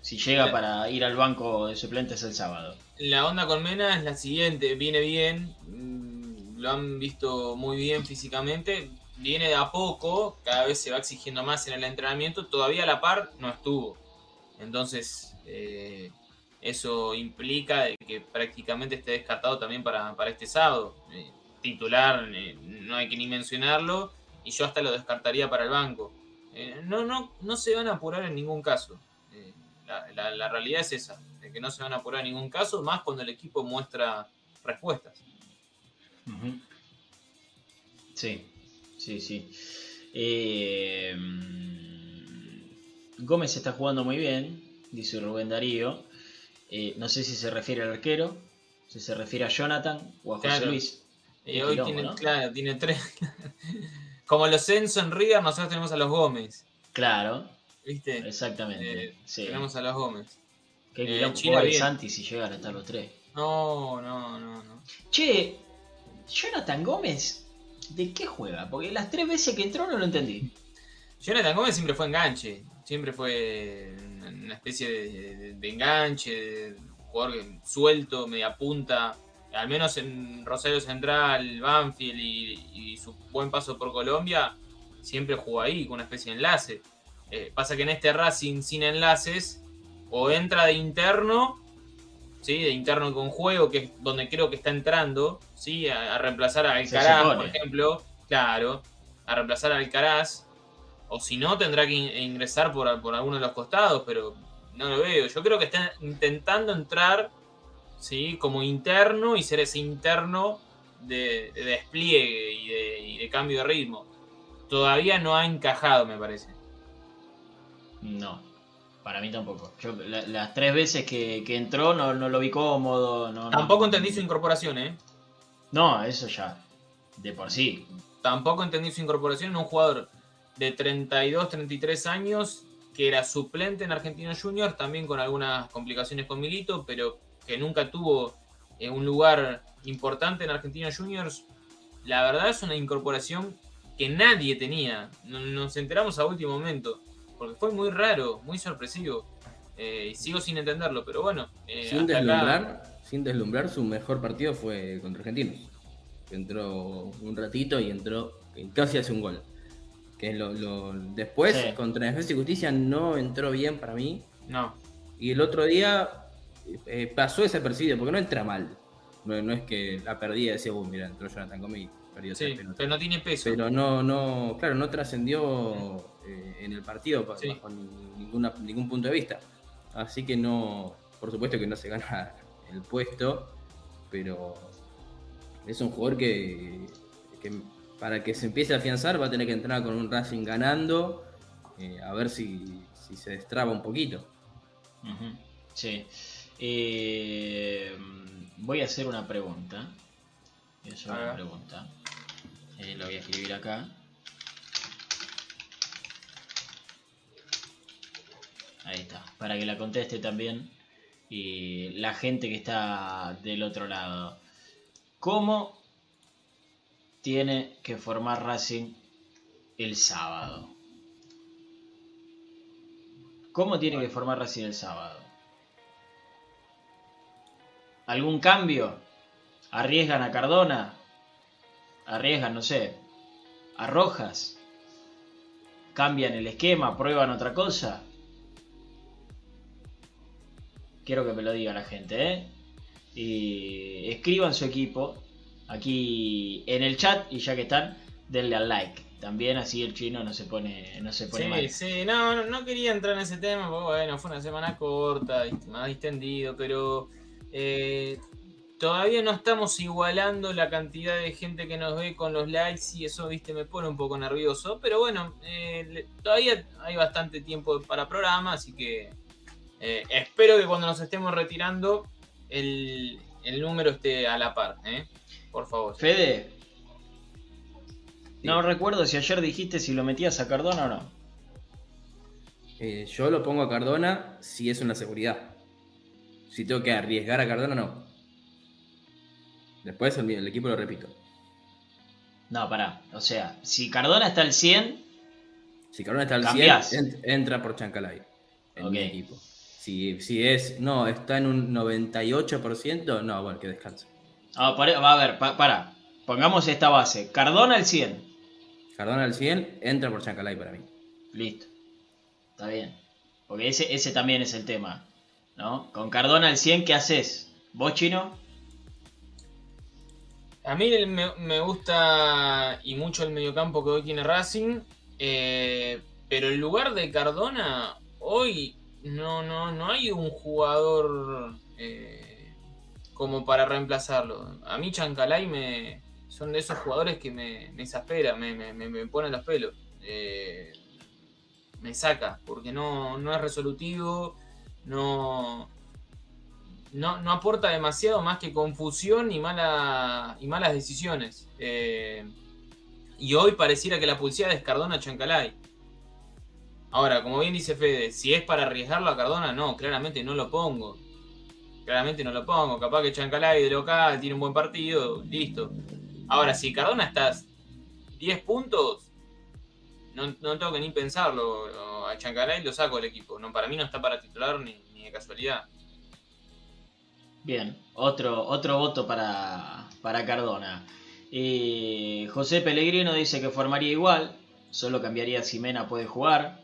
Si llega para ir al banco de suplentes el sábado. La onda con Mena es la siguiente, viene bien, mm, lo han visto muy bien físicamente, viene de a poco, cada vez se va exigiendo más en el entrenamiento, todavía a la par no estuvo. Entonces, eh, eso implica que prácticamente esté descartado también para, para este sábado. Eh, titular, eh, no hay que ni mencionarlo, y yo hasta lo descartaría para el banco. No, no, no se van a apurar en ningún caso. La, realidad es esa, de que no se van a apurar en ningún caso, más cuando el equipo muestra respuestas. Sí, sí, sí. Eh, Gómez está jugando muy bien, dice Rubén Darío. Eh, no sé si se refiere al arquero, si se refiere a Jonathan o a José Claro. Luis. Y hoy quilombo, tiene, ¿no? claro, tiene tres. Como los Enzo en River, nosotros tenemos a los Gómez. Claro, ¿Viste? exactamente. Eh, sí. Tenemos a los Gómez. Qué eh, quilombo. Pobre bien. Santi si llegan a estar los tres. No, no, no, no. Che, Jonathan Gómez, ¿de qué juega? Porque las tres veces que entró no lo entendí. Jonathan Gómez siempre fue enganche. Siempre fue una especie de, enganche, de jugador suelto, media punta. Al menos en Rosario Central, Banfield y, y su buen paso por Colombia, siempre jugó ahí con una especie de enlace. Eh, pasa que en este Racing sin enlaces, o entra de interno, ¿sí? de interno con juego, que es donde creo que está entrando, ¿sí? a, a reemplazar a Alcaraz, por supone. ejemplo. Claro, a reemplazar a Alcaraz. O si no, tendrá que in- ingresar por, por alguno de los costados, pero no lo veo. Yo creo que está intentando entrar ¿sí? como interno y ser ese interno de, de despliegue y de, y de cambio de ritmo. Todavía no ha encajado, me parece. No, para mí tampoco. Yo, la- las tres veces que, que entró no, no lo vi cómodo. No, no- Tampoco entendí su incorporación, ¿eh? No, eso ya. De por sí. Tampoco entendí su incorporación en un jugador de 32, 33 años que era suplente en Argentinos Juniors, también con algunas complicaciones con Milito, pero que nunca tuvo eh, un lugar importante en Argentinos Juniors. La verdad es una incorporación que nadie tenía. No- Nos enteramos a último momento, porque fue muy raro, muy sorpresivo. Eh, y sigo sin entenderlo, pero bueno. eh, Sin acá- deslumbrar, sin deslumbrar, su mejor partido fue contra Argentinos. Entró un ratito y entró casi hace un gol. Que es lo, lo- después, Sí. contra Defensa y Justicia, no entró bien para mí. No, Y el otro día eh, pasó desapercibido, porque no entra mal. No, no es que la perdía y decía, uy, mira, entró Jonathan Gómez y perdió sí, tres pelotas". pero no tiene peso. Pero no, no, claro, no trascendió eh, en el partido Sí. bajo ni- ninguna, ningún punto de vista. Así que no, por supuesto que no se gana el puesto, pero es un jugador que, que para que se empiece a afianzar va a tener que entrar con un Racing ganando, eh, a ver si, si se destraba un poquito. Sí. Eh, voy a hacer una pregunta. Voy a hacer A una pregunta. Eh, lo voy a escribir acá. Ahí está. Para que la conteste también. Y la gente que está del otro lado. ¿Cómo tiene que formar Racing el sábado? ¿Cómo tiene que formar Racing el sábado? ¿Algún cambio? ¿Arriesgan a Cardona? ¿Arriesgan, no sé, a Rojas? ¿Cambian el esquema? ¿Prueban otra cosa? Quiero que me lo diga la gente, ¿eh? Y escriban su equipo aquí en el chat y ya que están, denle al like. También así el chino no se pone, no se pone Sí, mal. sí, no, no, no quería entrar en ese tema, porque bueno, fue una semana corta, más distendido, pero eh, todavía no estamos igualando la cantidad de gente que nos ve con los likes y eso, viste, me pone un poco nervioso, pero bueno, eh, todavía hay bastante tiempo para programa, así que eh, espero que cuando nos estemos retirando el, el número esté a la par, ¿eh? Por favor. Fede, no recuerdo si ayer dijiste si lo metías a Cardona o no. Eh, yo lo pongo a Cardona si es una seguridad. Si tengo que arriesgar a Cardona, no. Después el, el equipo lo repito. No, pará. O sea, si Cardona está al 100, Si Cardona está al Cambiás. 100, ent- entra por Chancalay en mi Ok. equipo. Si, si es, no, está en un 98%, no, bueno, que descanse. ah, pare- va a ver, pa- pará. Pongamos esta base. Cardona al 100. Cardona al 100, entra por Chancalay para mí. Listo. Está bien. Porque ese, ese también es el tema. ¿No? Con Cardona al 100, ¿qué haces? ¿Vos, chino? A mí me, me gusta y mucho el mediocampo que hoy tiene Racing, eh, pero el lugar de Cardona hoy no, no, no hay un jugador eh, como para reemplazarlo. A mí Chancalay me, son de esos jugadores que me, me exaspera, me, me, me, pone los pelos. Eh, me saca, porque no, no es resolutivo, no, no, no aporta demasiado más que confusión y, mala, y malas decisiones. Eh, y hoy pareciera que la pulsada es Cardona Chancalay. Ahora, como bien dice Fede, si es para arriesgarlo a Cardona, no, claramente no lo pongo. Claramente no lo pongo. Capaz que Chancalay de local tiene un buen partido, listo. Ahora, si Cardona está 10 puntos, no, no tengo que ni pensarlo. A Chancalay lo saco del equipo. No, para mí no está para titular ni, ni de casualidad. Bien, otro, otro voto para, para Cardona. Eh, José Pellegrino dice que formaría igual, solo cambiaría si Mena puede jugar.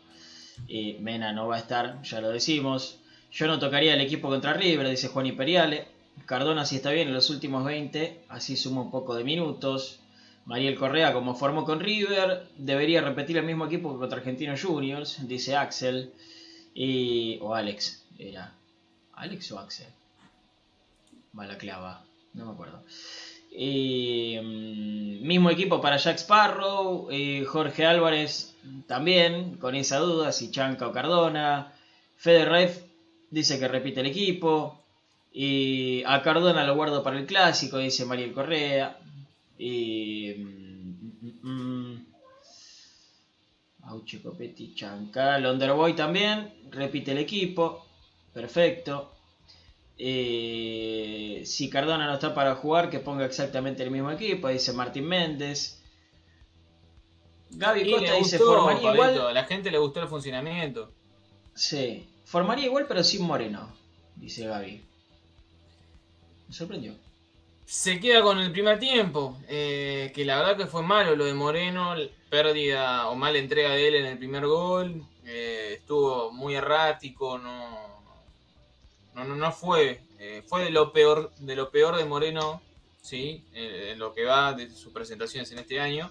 Eh, Mena no va a estar, ya lo decimos. Yo no tocaría el equipo contra River, dice Juan Imperiale. Cardona si está bien en los últimos 20, así suma un poco de minutos. Mariel Correa, como formó con River, debería repetir el mismo equipo que contra Argentinos Juniors, dice Axel. Y, o Alex, era. ¿Alex o Axel? Balaclava, no me acuerdo. Mm, mismo equipo para Jack Sparrow, y Jorge Álvarez también, con esa duda, si Chanca o Cardona. Fede Ref dice que repite el equipo. Y a Cardona lo guardo para el clásico, dice Mariel Correa. Y. mm, mm, mm. Auche Copetti, Chanca. Londerboy también, repite el equipo. Perfecto. Eh, si Cardona no está para jugar, que ponga exactamente el mismo equipo, dice Martín Méndez. Gaby Costa dice gustó, formaría Pablito, igual. A la gente le gustó el funcionamiento. Sí, formaría igual pero sin Moreno, dice Gaby. Me sorprendió. Se queda con el primer tiempo, eh, que la verdad que fue malo lo de Moreno, pérdida o mala entrega de él en el primer gol, eh, estuvo muy errático, no, no, no, no fue, eh, fue de lo peor de lo peor de Moreno, sí, en lo que va de sus presentaciones en este año.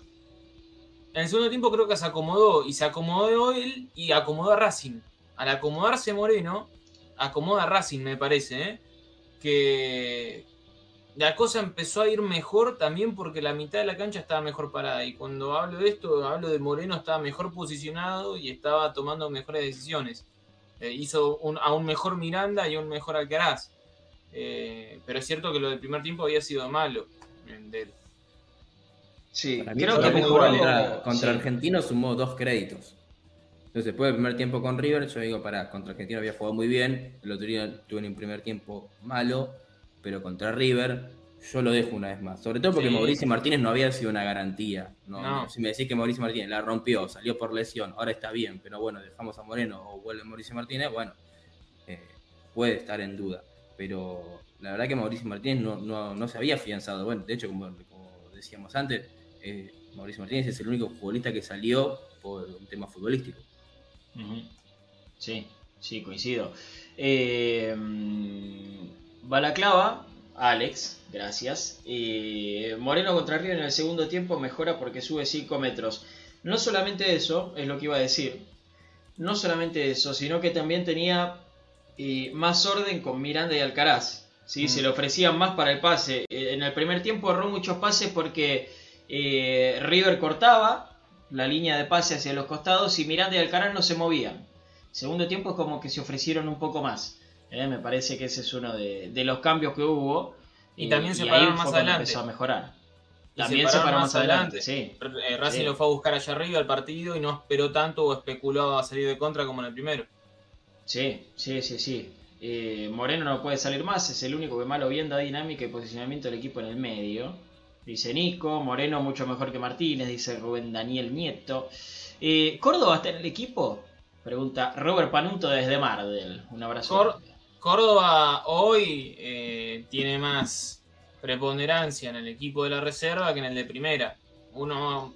En el segundo tiempo creo que se acomodó y se acomodó él y acomodó a Racing. Al acomodarse Moreno, acomoda a Racing, me parece, ¿eh? que la cosa empezó a ir mejor también porque la mitad de la cancha estaba mejor parada. Y cuando hablo de esto, hablo de Moreno, estaba mejor posicionado y estaba tomando mejores decisiones. Eh, hizo un- a un mejor Miranda y a un mejor Alcaraz. Eh, pero es cierto que lo del primer tiempo había sido malo. de él. Sí, Para mí, creo que mí mejoró. contra, contra sí. Argentino sumó dos créditos. Entonces, después del primer tiempo con River, yo digo, para, contra Argentino había jugado muy bien. El otro día tuvo un primer tiempo malo, pero contra River yo lo dejo una vez más. Sobre todo porque Sí. Mauricio Martínez no había sido una garantía. No, No. Si me decís que Mauricio Martínez la rompió, salió por lesión, ahora está bien, pero bueno, dejamos a Moreno o vuelve Mauricio Martínez, bueno, eh, puede estar en duda. Pero la verdad que Mauricio Martínez no, no, no se había afianzado. Bueno, de hecho, como, como decíamos antes, eh, Mauricio Martínez es el único futbolista que salió por un tema futbolístico. Sí, sí, coincido. Eh, mm, Balaclava, Alex, gracias. Eh, Moreno contra River en el segundo tiempo mejora porque sube 5 metros. No solamente eso, es lo que iba a decir. No solamente eso, sino que también tenía eh, más orden con Miranda y Alcaraz. ¿sí? Mm. Se le ofrecían más para el pase. Eh, en el primer tiempo erró muchos pases porque eh, River cortaba la línea de pase hacia los costados y Miranda y Alcaraz no se movían. Segundo tiempo es como que se ofrecieron un poco más. ¿Eh? Me parece que ese es uno de, de los cambios que hubo. Y también se ahí pararon más adelante. empezó a mejorar. Y También se paró más adelante, sí. Eh, Racing Sí. lo fue a buscar allá arriba al partido y no esperó tanto o especuló a salir de contra como en el primero. Sí, sí, sí, sí. Eh, Moreno no puede salir más, es el único que malo bien da dinámica y posicionamiento del equipo en el medio. Dice Nico, Moreno mucho mejor que Martínez, dice Rubén Daniel Nieto. Eh, ¿Córdoba está en el equipo? Pregunta Robert Panuto desde Mardel. Un abrazo. Cor-. Córdoba hoy eh, tiene más preponderancia en el equipo de la reserva que en el de primera. Uno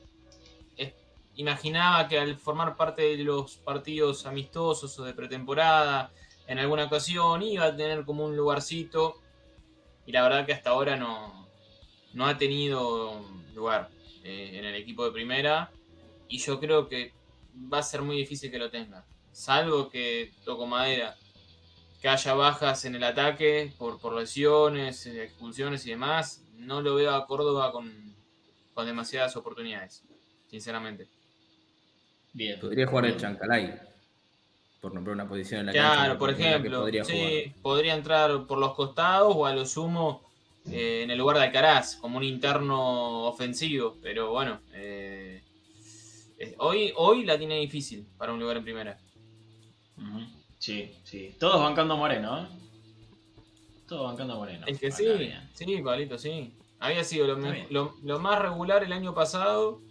imaginaba que al formar parte de los partidos amistosos o de pretemporada, en alguna ocasión iba a tener como un lugarcito. Y la verdad que hasta ahora no, no ha tenido lugar eh, en el equipo de primera. Y yo creo que va a ser muy difícil que lo tenga. Salvo que toco madera que haya bajas en el ataque por, por lesiones, eh, expulsiones y demás, no lo veo a Córdoba con, con demasiadas oportunidades, sinceramente. Bien. Podría jugar el Chancalay. por nombrar una posición en la Claro, cancha por ejemplo, podría sí, jugar. podría entrar por los costados o a lo sumo eh, en el lugar de Alcaraz, como un interno ofensivo. Pero bueno, eh, hoy, hoy la tiene difícil para un lugar en primera. Sí, sí. Todos bancando a Moreno, ¿eh? Todos bancando a Moreno. Es que Acá sí, sí, Pablito, sí. Había sido lo, Está me- bien. lo- lo más regular el año pasado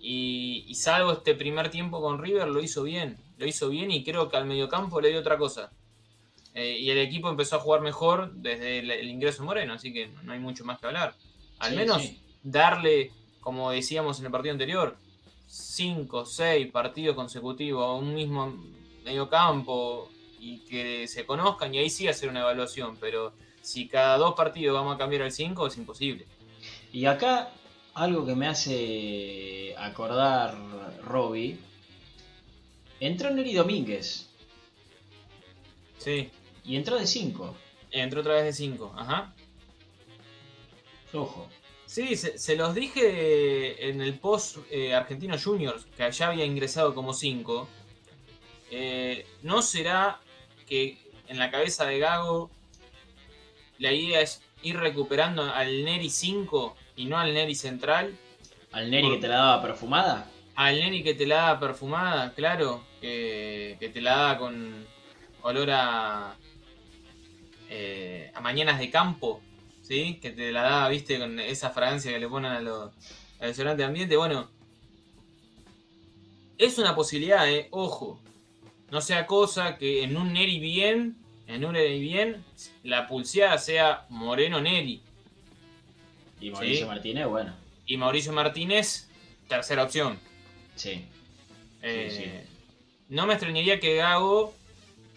y, y salvo este primer tiempo con River lo hizo bien. Lo hizo bien y creo que al mediocampo le dio otra cosa. Eh, y el equipo empezó a jugar mejor desde el, el ingreso de Moreno, así que no hay mucho más que hablar. Al Sí, menos sí. darle, como decíamos en el partido anterior, cinco, seis partidos consecutivos a un mismo mediocampo y que se conozcan y ahí sí hacer una evaluación, pero si cada dos partidos vamos a cambiar al 5 es imposible. Y acá algo que me hace acordar Robbie. Entró Neri Domínguez Sí, y entró de 5. entró otra vez de 5, ajá. Ojo. Sí, se, se los dije en el post eh, Argentino Juniors, que ya había ingresado como 5. ¿No será que en la cabeza de Gago la idea es ir recuperando al Neri 5 y no al Neri central? Al Neri que te la daba perfumada. Al Neri que te la da perfumada, claro, que, que te la da con olor a, eh, a mañanas de campo, ¿sí? Que te la da, viste, con esa fragancia que le ponen a los restaurante de ambiente. Bueno, es una posibilidad, ¿eh? Ojo. No sea cosa que en un Neri bien, en un Neri bien, la pulseada sea Moreno Neri. Y Mauricio Sí. Martínez, bueno. Y Mauricio Martínez, tercera opción. Sí. Eh, sí. No me extrañaría que Gago.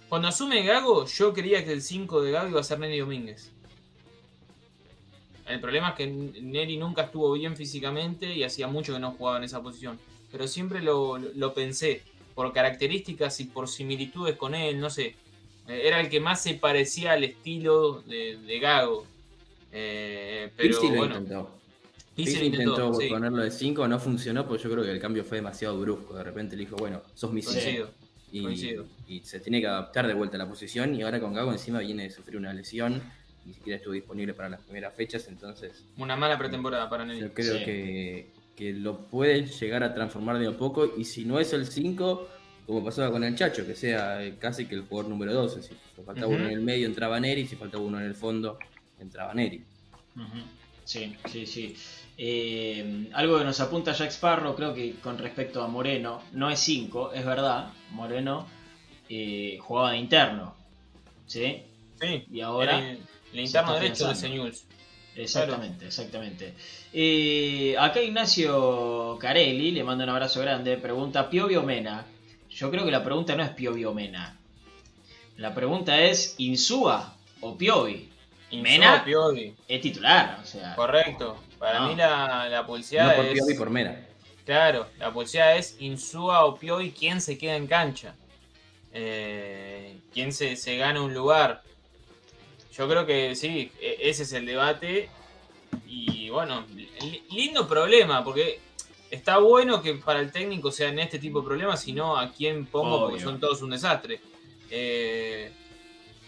Cuando asume Gago, yo creía que el 5 de Gago iba a ser Neri Domínguez. El problema es que Neri nunca estuvo bien físicamente y hacía mucho que no jugaba en esa posición. Pero siempre lo, lo pensé. Por características y por similitudes con él, no sé. Eh, Era el que más se parecía al estilo de, de Gago. Eh, pero Pizzi lo bueno, intentó. Pizzi Pizzi lo intentó, sí. ponerlo de 5, no funcionó, porque yo creo que el cambio fue demasiado brusco. De repente le dijo, bueno, sos mi. Coincido. y, coincido. y se tiene que adaptar de vuelta a la posición. Y ahora con Gago encima viene de sufrir una lesión, ni siquiera estuvo disponible para las primeras fechas. Entonces, Una mala pretemporada para Neri. yo creo Sí. que, que lo puede llegar a transformar de a poco. Y si no es el 5, como pasaba con el Chacho, que sea eh, casi que el jugador número 12. Si faltaba uno en el medio, entraba Neri. Si faltaba uno en el fondo, entraba Neri. Sí, sí, sí. Eh, algo que nos apunta Jack Sparrow, creo que con respecto a Moreno, no es 5, es verdad. Moreno eh, jugaba de interno. ¿Sí? Sí, Y ahora. Era el, interno derecho de. Señuls. Exactamente, exactamente. Eh, acá Ignacio Carelli, le mando un abrazo grande, pregunta Piovi o Mena. Yo creo que la pregunta no es Piovi o Mena. La pregunta es Insúa o Piovi. Mena Piovi. es titular, o sea. Correcto. Para No. mí la, la No pulseada por es. Piovi, por Mena. Claro, la pulseada es Insúa o Piovi, quién se queda en cancha. Eh, quién se, se gana un lugar. Yo creo que sí, e- ese es el debate. Y bueno, li- lindo problema, porque está bueno que para el técnico sean este tipo de problemas, sino a quién pongo, porque son todos un desastre. Eh,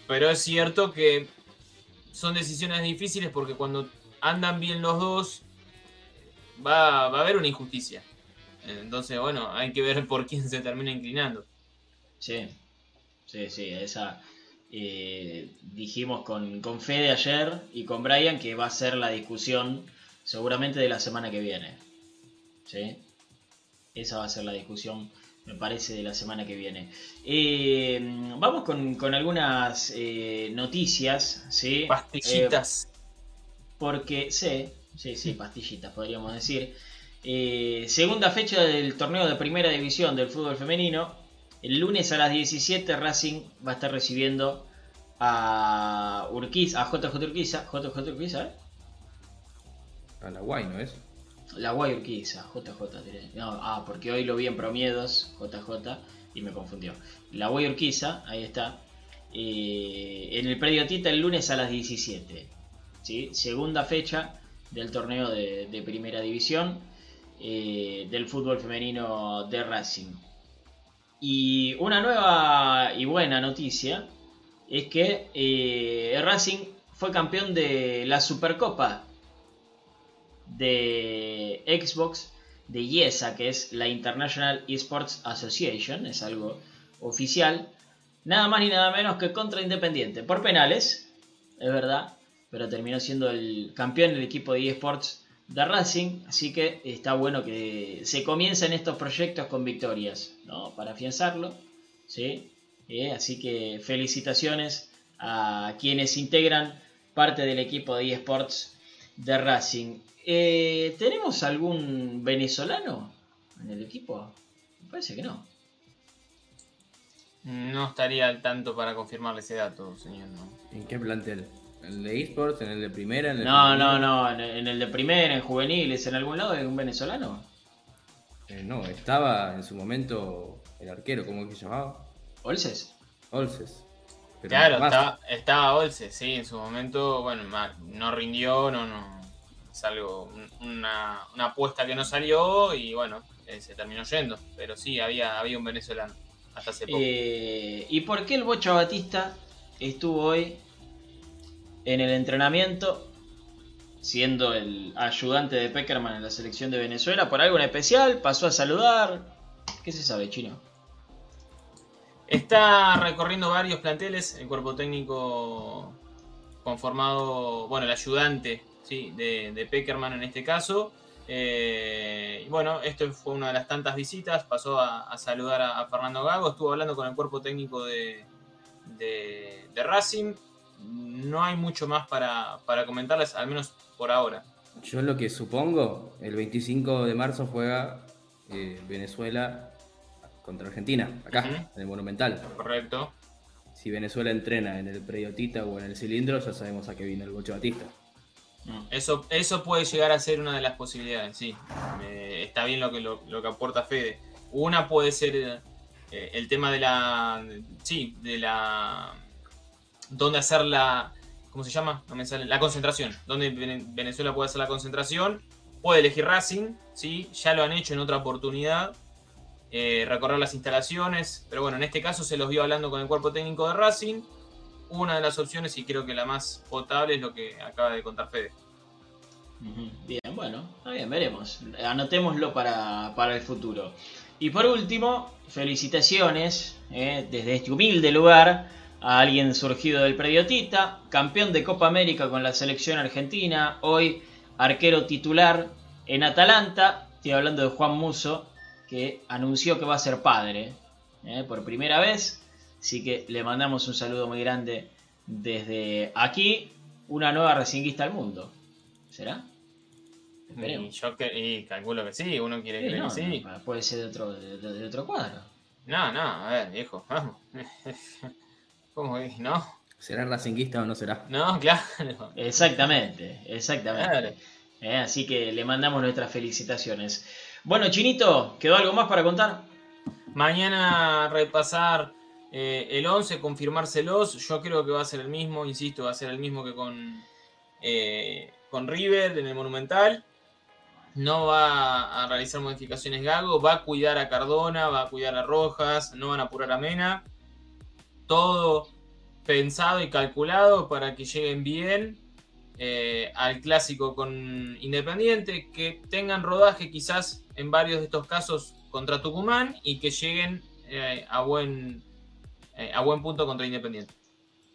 pero es cierto que son decisiones difíciles porque cuando andan bien los dos, va, va a haber una injusticia. Entonces, bueno, hay que ver por quién se termina inclinando. Sí, sí, sí, esa. Eh, dijimos con, con Fede ayer y con Brian que va a ser la discusión seguramente de la semana que viene. ¿Sí? Esa va a ser la discusión, me parece, de la semana que viene. Eh, vamos con, con algunas eh, noticias, ¿sí? Pastillitas. porque sí, sí, sí, pastillitas podríamos decir. Segunda fecha del torneo de primera división del fútbol femenino. El lunes a las 17 Racing va a estar recibiendo a Urquiza, a JJ Urquiza, JJ Urquiza, ¿eh? A la guay, ¿no es? La Guay Urquiza, JJ diré. No, ah, porque hoy lo vi en Promiedos, JJ, y me confundió. La Guay Urquiza, ahí está. eh, en el predio Tita el lunes a las 17. ¿sí? Segunda fecha del torneo de, de primera división eh, del fútbol femenino de Racing. Y una nueva y buena noticia es que eh, Racing fue campeón de la Supercopa de Xbox de IESA, que es la International Esports Association, es algo oficial, nada más ni nada menos que contra Independiente, por penales, es verdad, pero terminó siendo el campeón del equipo de eSports de Racing, así que está bueno que se comiencen estos proyectos con victorias, ¿no? Para afianzarlo, ¿sí? Eh, así que felicitaciones a quienes integran parte del equipo de eSports de Racing. Eh, ¿Tenemos algún venezolano en el equipo? Me parece que no. No estaría al tanto para confirmarle ese dato, señor. ¿no? ¿En qué plantel? ¿En el de esports? ¿En el de primera? ¿En el No, femenino? no, no, en en el de primera, en juveniles, en algún lado hay un venezolano. Eh, no, estaba en su momento el arquero, ¿cómo es que se llamaba? ¿Olses? Olses. Pero Claro, estaba, estaba Olse, sí, en su momento, bueno, no rindió, no, no, es algo, una, una apuesta que no salió y bueno, eh, se terminó yendo, pero sí, había, había un venezolano hasta hace poco. Eh, ¿Y por qué el Bocha Batista estuvo hoy en el entrenamiento siendo el ayudante de Peckerman en la selección de Venezuela? ¿Por algo en especial? ¿Pasó a saludar? ¿Qué se sabe, chino? Está recorriendo varios planteles, el cuerpo técnico conformado, bueno, el ayudante ¿sí? de, de Peckerman en este caso. Eh, y bueno, esto fue una de las tantas visitas, pasó a, saludar a, Fernando Gago, estuvo hablando con el cuerpo técnico de, de- Racing. No hay mucho más para, para comentarles, al menos por ahora. Yo lo que supongo, el 25 de marzo juega eh, Venezuela contra Argentina, acá, en el Monumental. Correcto. Si Venezuela entrena en el Prediotita o en el Cilindro, ya sabemos a qué viene el Bocho Batista. Eso, eso puede llegar a ser una de las posibilidades, sí. Eh, está bien lo que, lo, lo que aporta Fede. Una puede ser eh, el tema de la. Sí, de la. ¿Dónde hacer la. ¿Cómo se llama? No me sale. La concentración. Donde Vene- Venezuela puede hacer la concentración. Puede elegir Racing, sí. Ya lo han hecho en otra oportunidad. Eh, recorrer las instalaciones. Pero bueno, en este caso se los vio hablando con el cuerpo técnico de Racing. Una de las opciones, y creo que la más potable, es lo que acaba de contar Fede. Bien, bueno, está bien, veremos. Anotémoslo para, para el futuro. Y por último, felicitaciones eh, desde este humilde lugar a alguien surgido del Prediotita, campeón de Copa América con la selección argentina, hoy arquero titular en Atalanta. Estoy hablando de Juan Muso, que anunció que va a ser padre eh, por primera vez. Así que le mandamos un saludo muy grande desde aquí, una nueva racinguista al mundo. ¿Será? Y yo que, y calculo que sí, uno quiere Sí, creer no, que sí. no, puede ser de otro, de, de- de otro cuadro. No, no, a ver, viejo, vamos. ¿Cómo no? ¿Será racinguista o no será? No, claro. Exactamente, exactamente. Claro. Eh, así que le mandamos nuestras felicitaciones. Bueno, Chinito, ¿quedó algo más para contar? Mañana repasar eh, el 11, confirmárselos. Yo creo que va a ser el mismo, insisto, va a ser el mismo que con, eh, con River en el Monumental. No va a realizar modificaciones Gago, va a cuidar a Cardona, va a cuidar a Rojas, no van a apurar a Mena. Todo pensado y calculado para que lleguen bien eh, al clásico con Independiente, que tengan rodaje quizás en varios de estos casos contra Tucumán y que lleguen eh, a, buen, eh, a buen punto contra Independiente.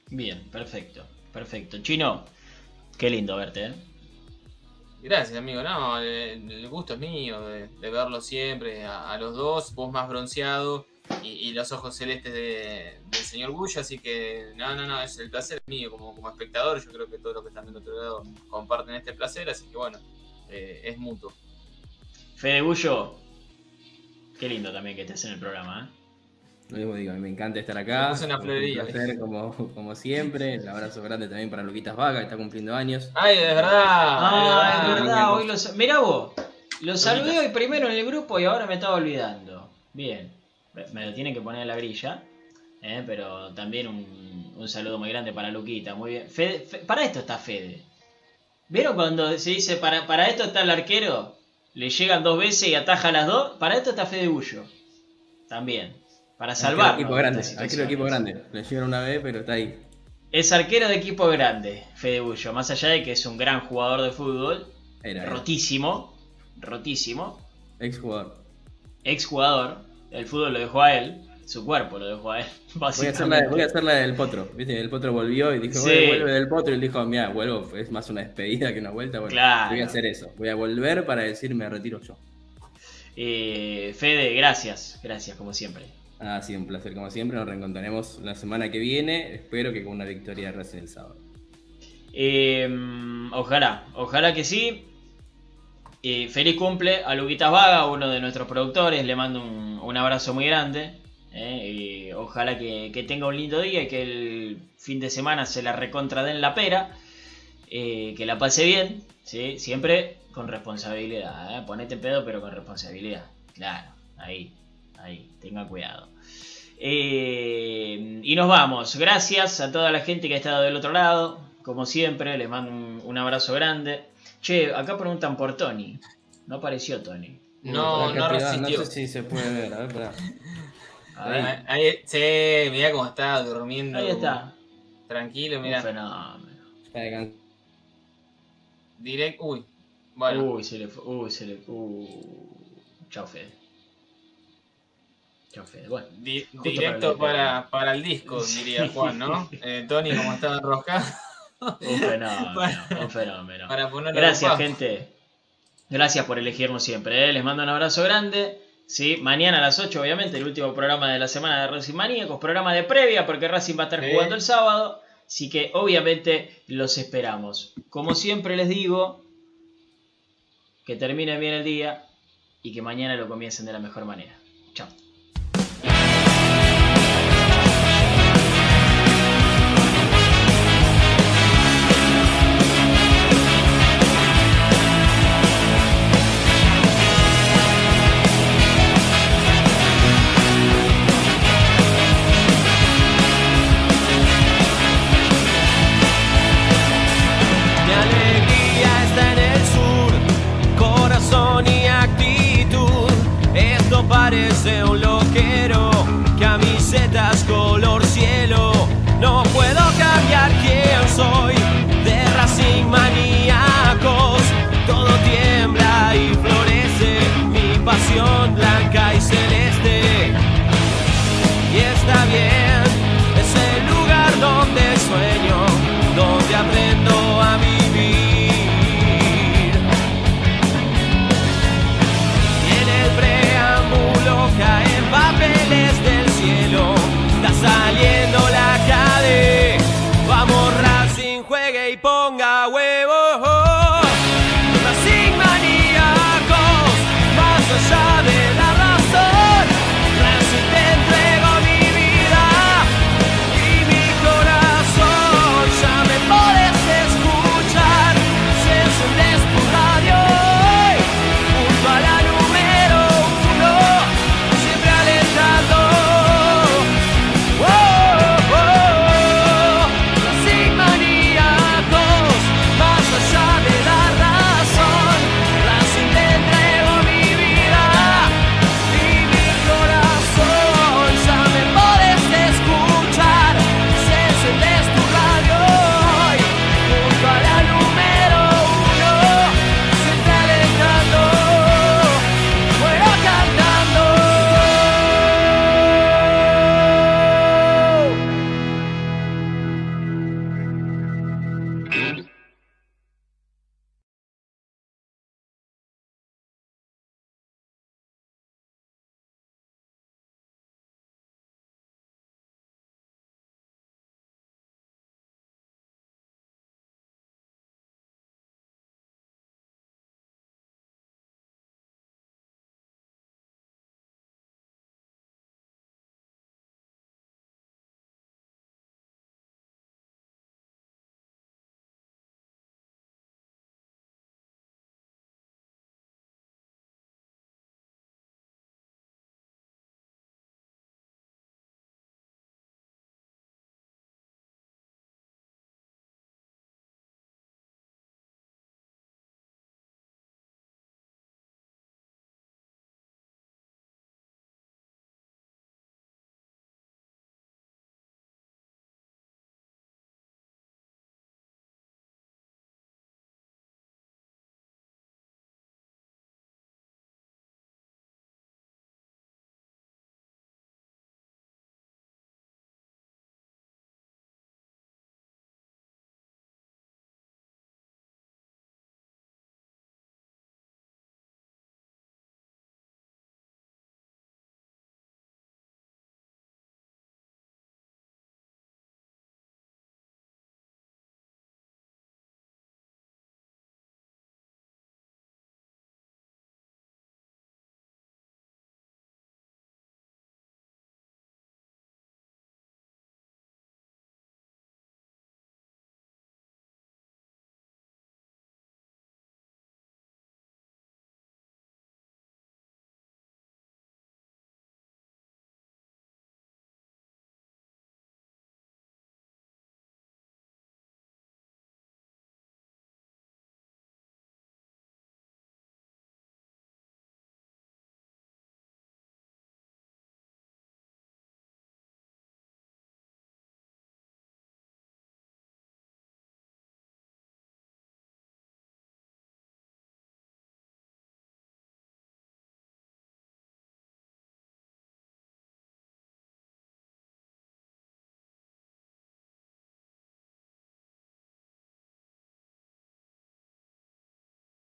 Bien, perfecto, perfecto. Chino, qué lindo verte, ¿eh? Gracias, amigo. No, el, el gusto es mío de, de verlo siempre a, a los dos, vos más bronceado y, y los ojos celestes de- del señor Bush, así que no, no, no, es el placer es mío como, como espectador. Yo creo que todos los que están del otro lado comparten este placer, así que bueno, eh, es mutuo. Fede Bullo, qué lindo también que estés en el programa, ¿eh? Lo mismo digo, a mí me encanta estar acá. Puse una Un florería. placer, como, como siempre. Un abrazo grande también para Luquitas Vaga, que está cumpliendo años. Ay, de verdad. Ah, de es verdad. verdad, hoy lo sa- Mirá vos, lo saludé hoy primero en el grupo y ahora me estaba olvidando. Bien, me- lo tienen que poner en la grilla, ¿eh? pero también un, un saludo muy grande para Luquita, muy bien. Fede- Fe- para esto está Fede. ¿Vieron cuando se dice para, para esto está el arquero? Le llegan dos veces y ataja las dos. Para esto está Fede Bullo. También. para salvar. grande, arquero equipo grande. Le llegan una vez, pero está ahí. Es arquero de equipo grande, Fede Bullo. Más allá de que es un gran jugador de fútbol, Era. rotísimo, rotísimo, Ex jugador. ex jugador. El fútbol lo dejó a él, su cuerpo lo dejó a él. Básicamente. voy a hacer la del potro. ¿Viste? El potro volvió y dijo, Sí. "Bueno, vuelve del potro. Y él dijo, mira, vuelvo, es más una despedida que una vuelta. Bueno, Claro. voy a hacer eso. Voy a volver para decir me retiro yo. Eh, Fede, gracias, gracias como siempre. Ha sido un placer como siempre. Nos reencontraremos la semana que viene. Espero que con una victoria de Racing el sábado. Eh, ojalá, ojalá que sí. Eh, feliz cumple a Luquitas Vaga, uno de nuestros productores. Le mando un, un abrazo muy grande. eh, y ojalá que, que tenga un lindo día y que el fin de semana se la recontra den la pera. eh, que la pase bien, ¿sí? siempre con responsabilidad. ¿eh? Ponete pedo, pero con responsabilidad. Claro, ahí, ahí, tenga cuidado. Y nos vamos. Gracias a toda la gente que ha estado del otro lado. Como siempre, les mando un, un abrazo grande. Che, acá preguntan por Tony. No apareció Tony. No, no resistió. No sé si se puede ver. A ver, pará. Ahí, Ahí, ahí- sí, mirá cómo está durmiendo. ahí está. Tranquilo, Un mirá. fenómeno. De can- Direct. Uy. Bueno. Uy, se le fue. Uy, se le. Uh. Chao, Fede. Chau, Fede. Bueno, Di- directo para para, el- para el disco, diría Juan, ¿no? Eh, Tony, como estaba enroscado, un fenómeno, un fenómeno. para Gracias, gente. Gracias por elegirnos siempre. ¿eh? Les mando un abrazo grande. ¿sí? Mañana a las 8, obviamente, el último programa de la semana de Racing Maníacos. Programa de previa, porque Racing va a estar Sí. jugando el sábado. Así que, obviamente, los esperamos. Como siempre les digo, que terminen bien el día y que mañana lo comiencen de la mejor manera. Blanca y celeste. Y está bien,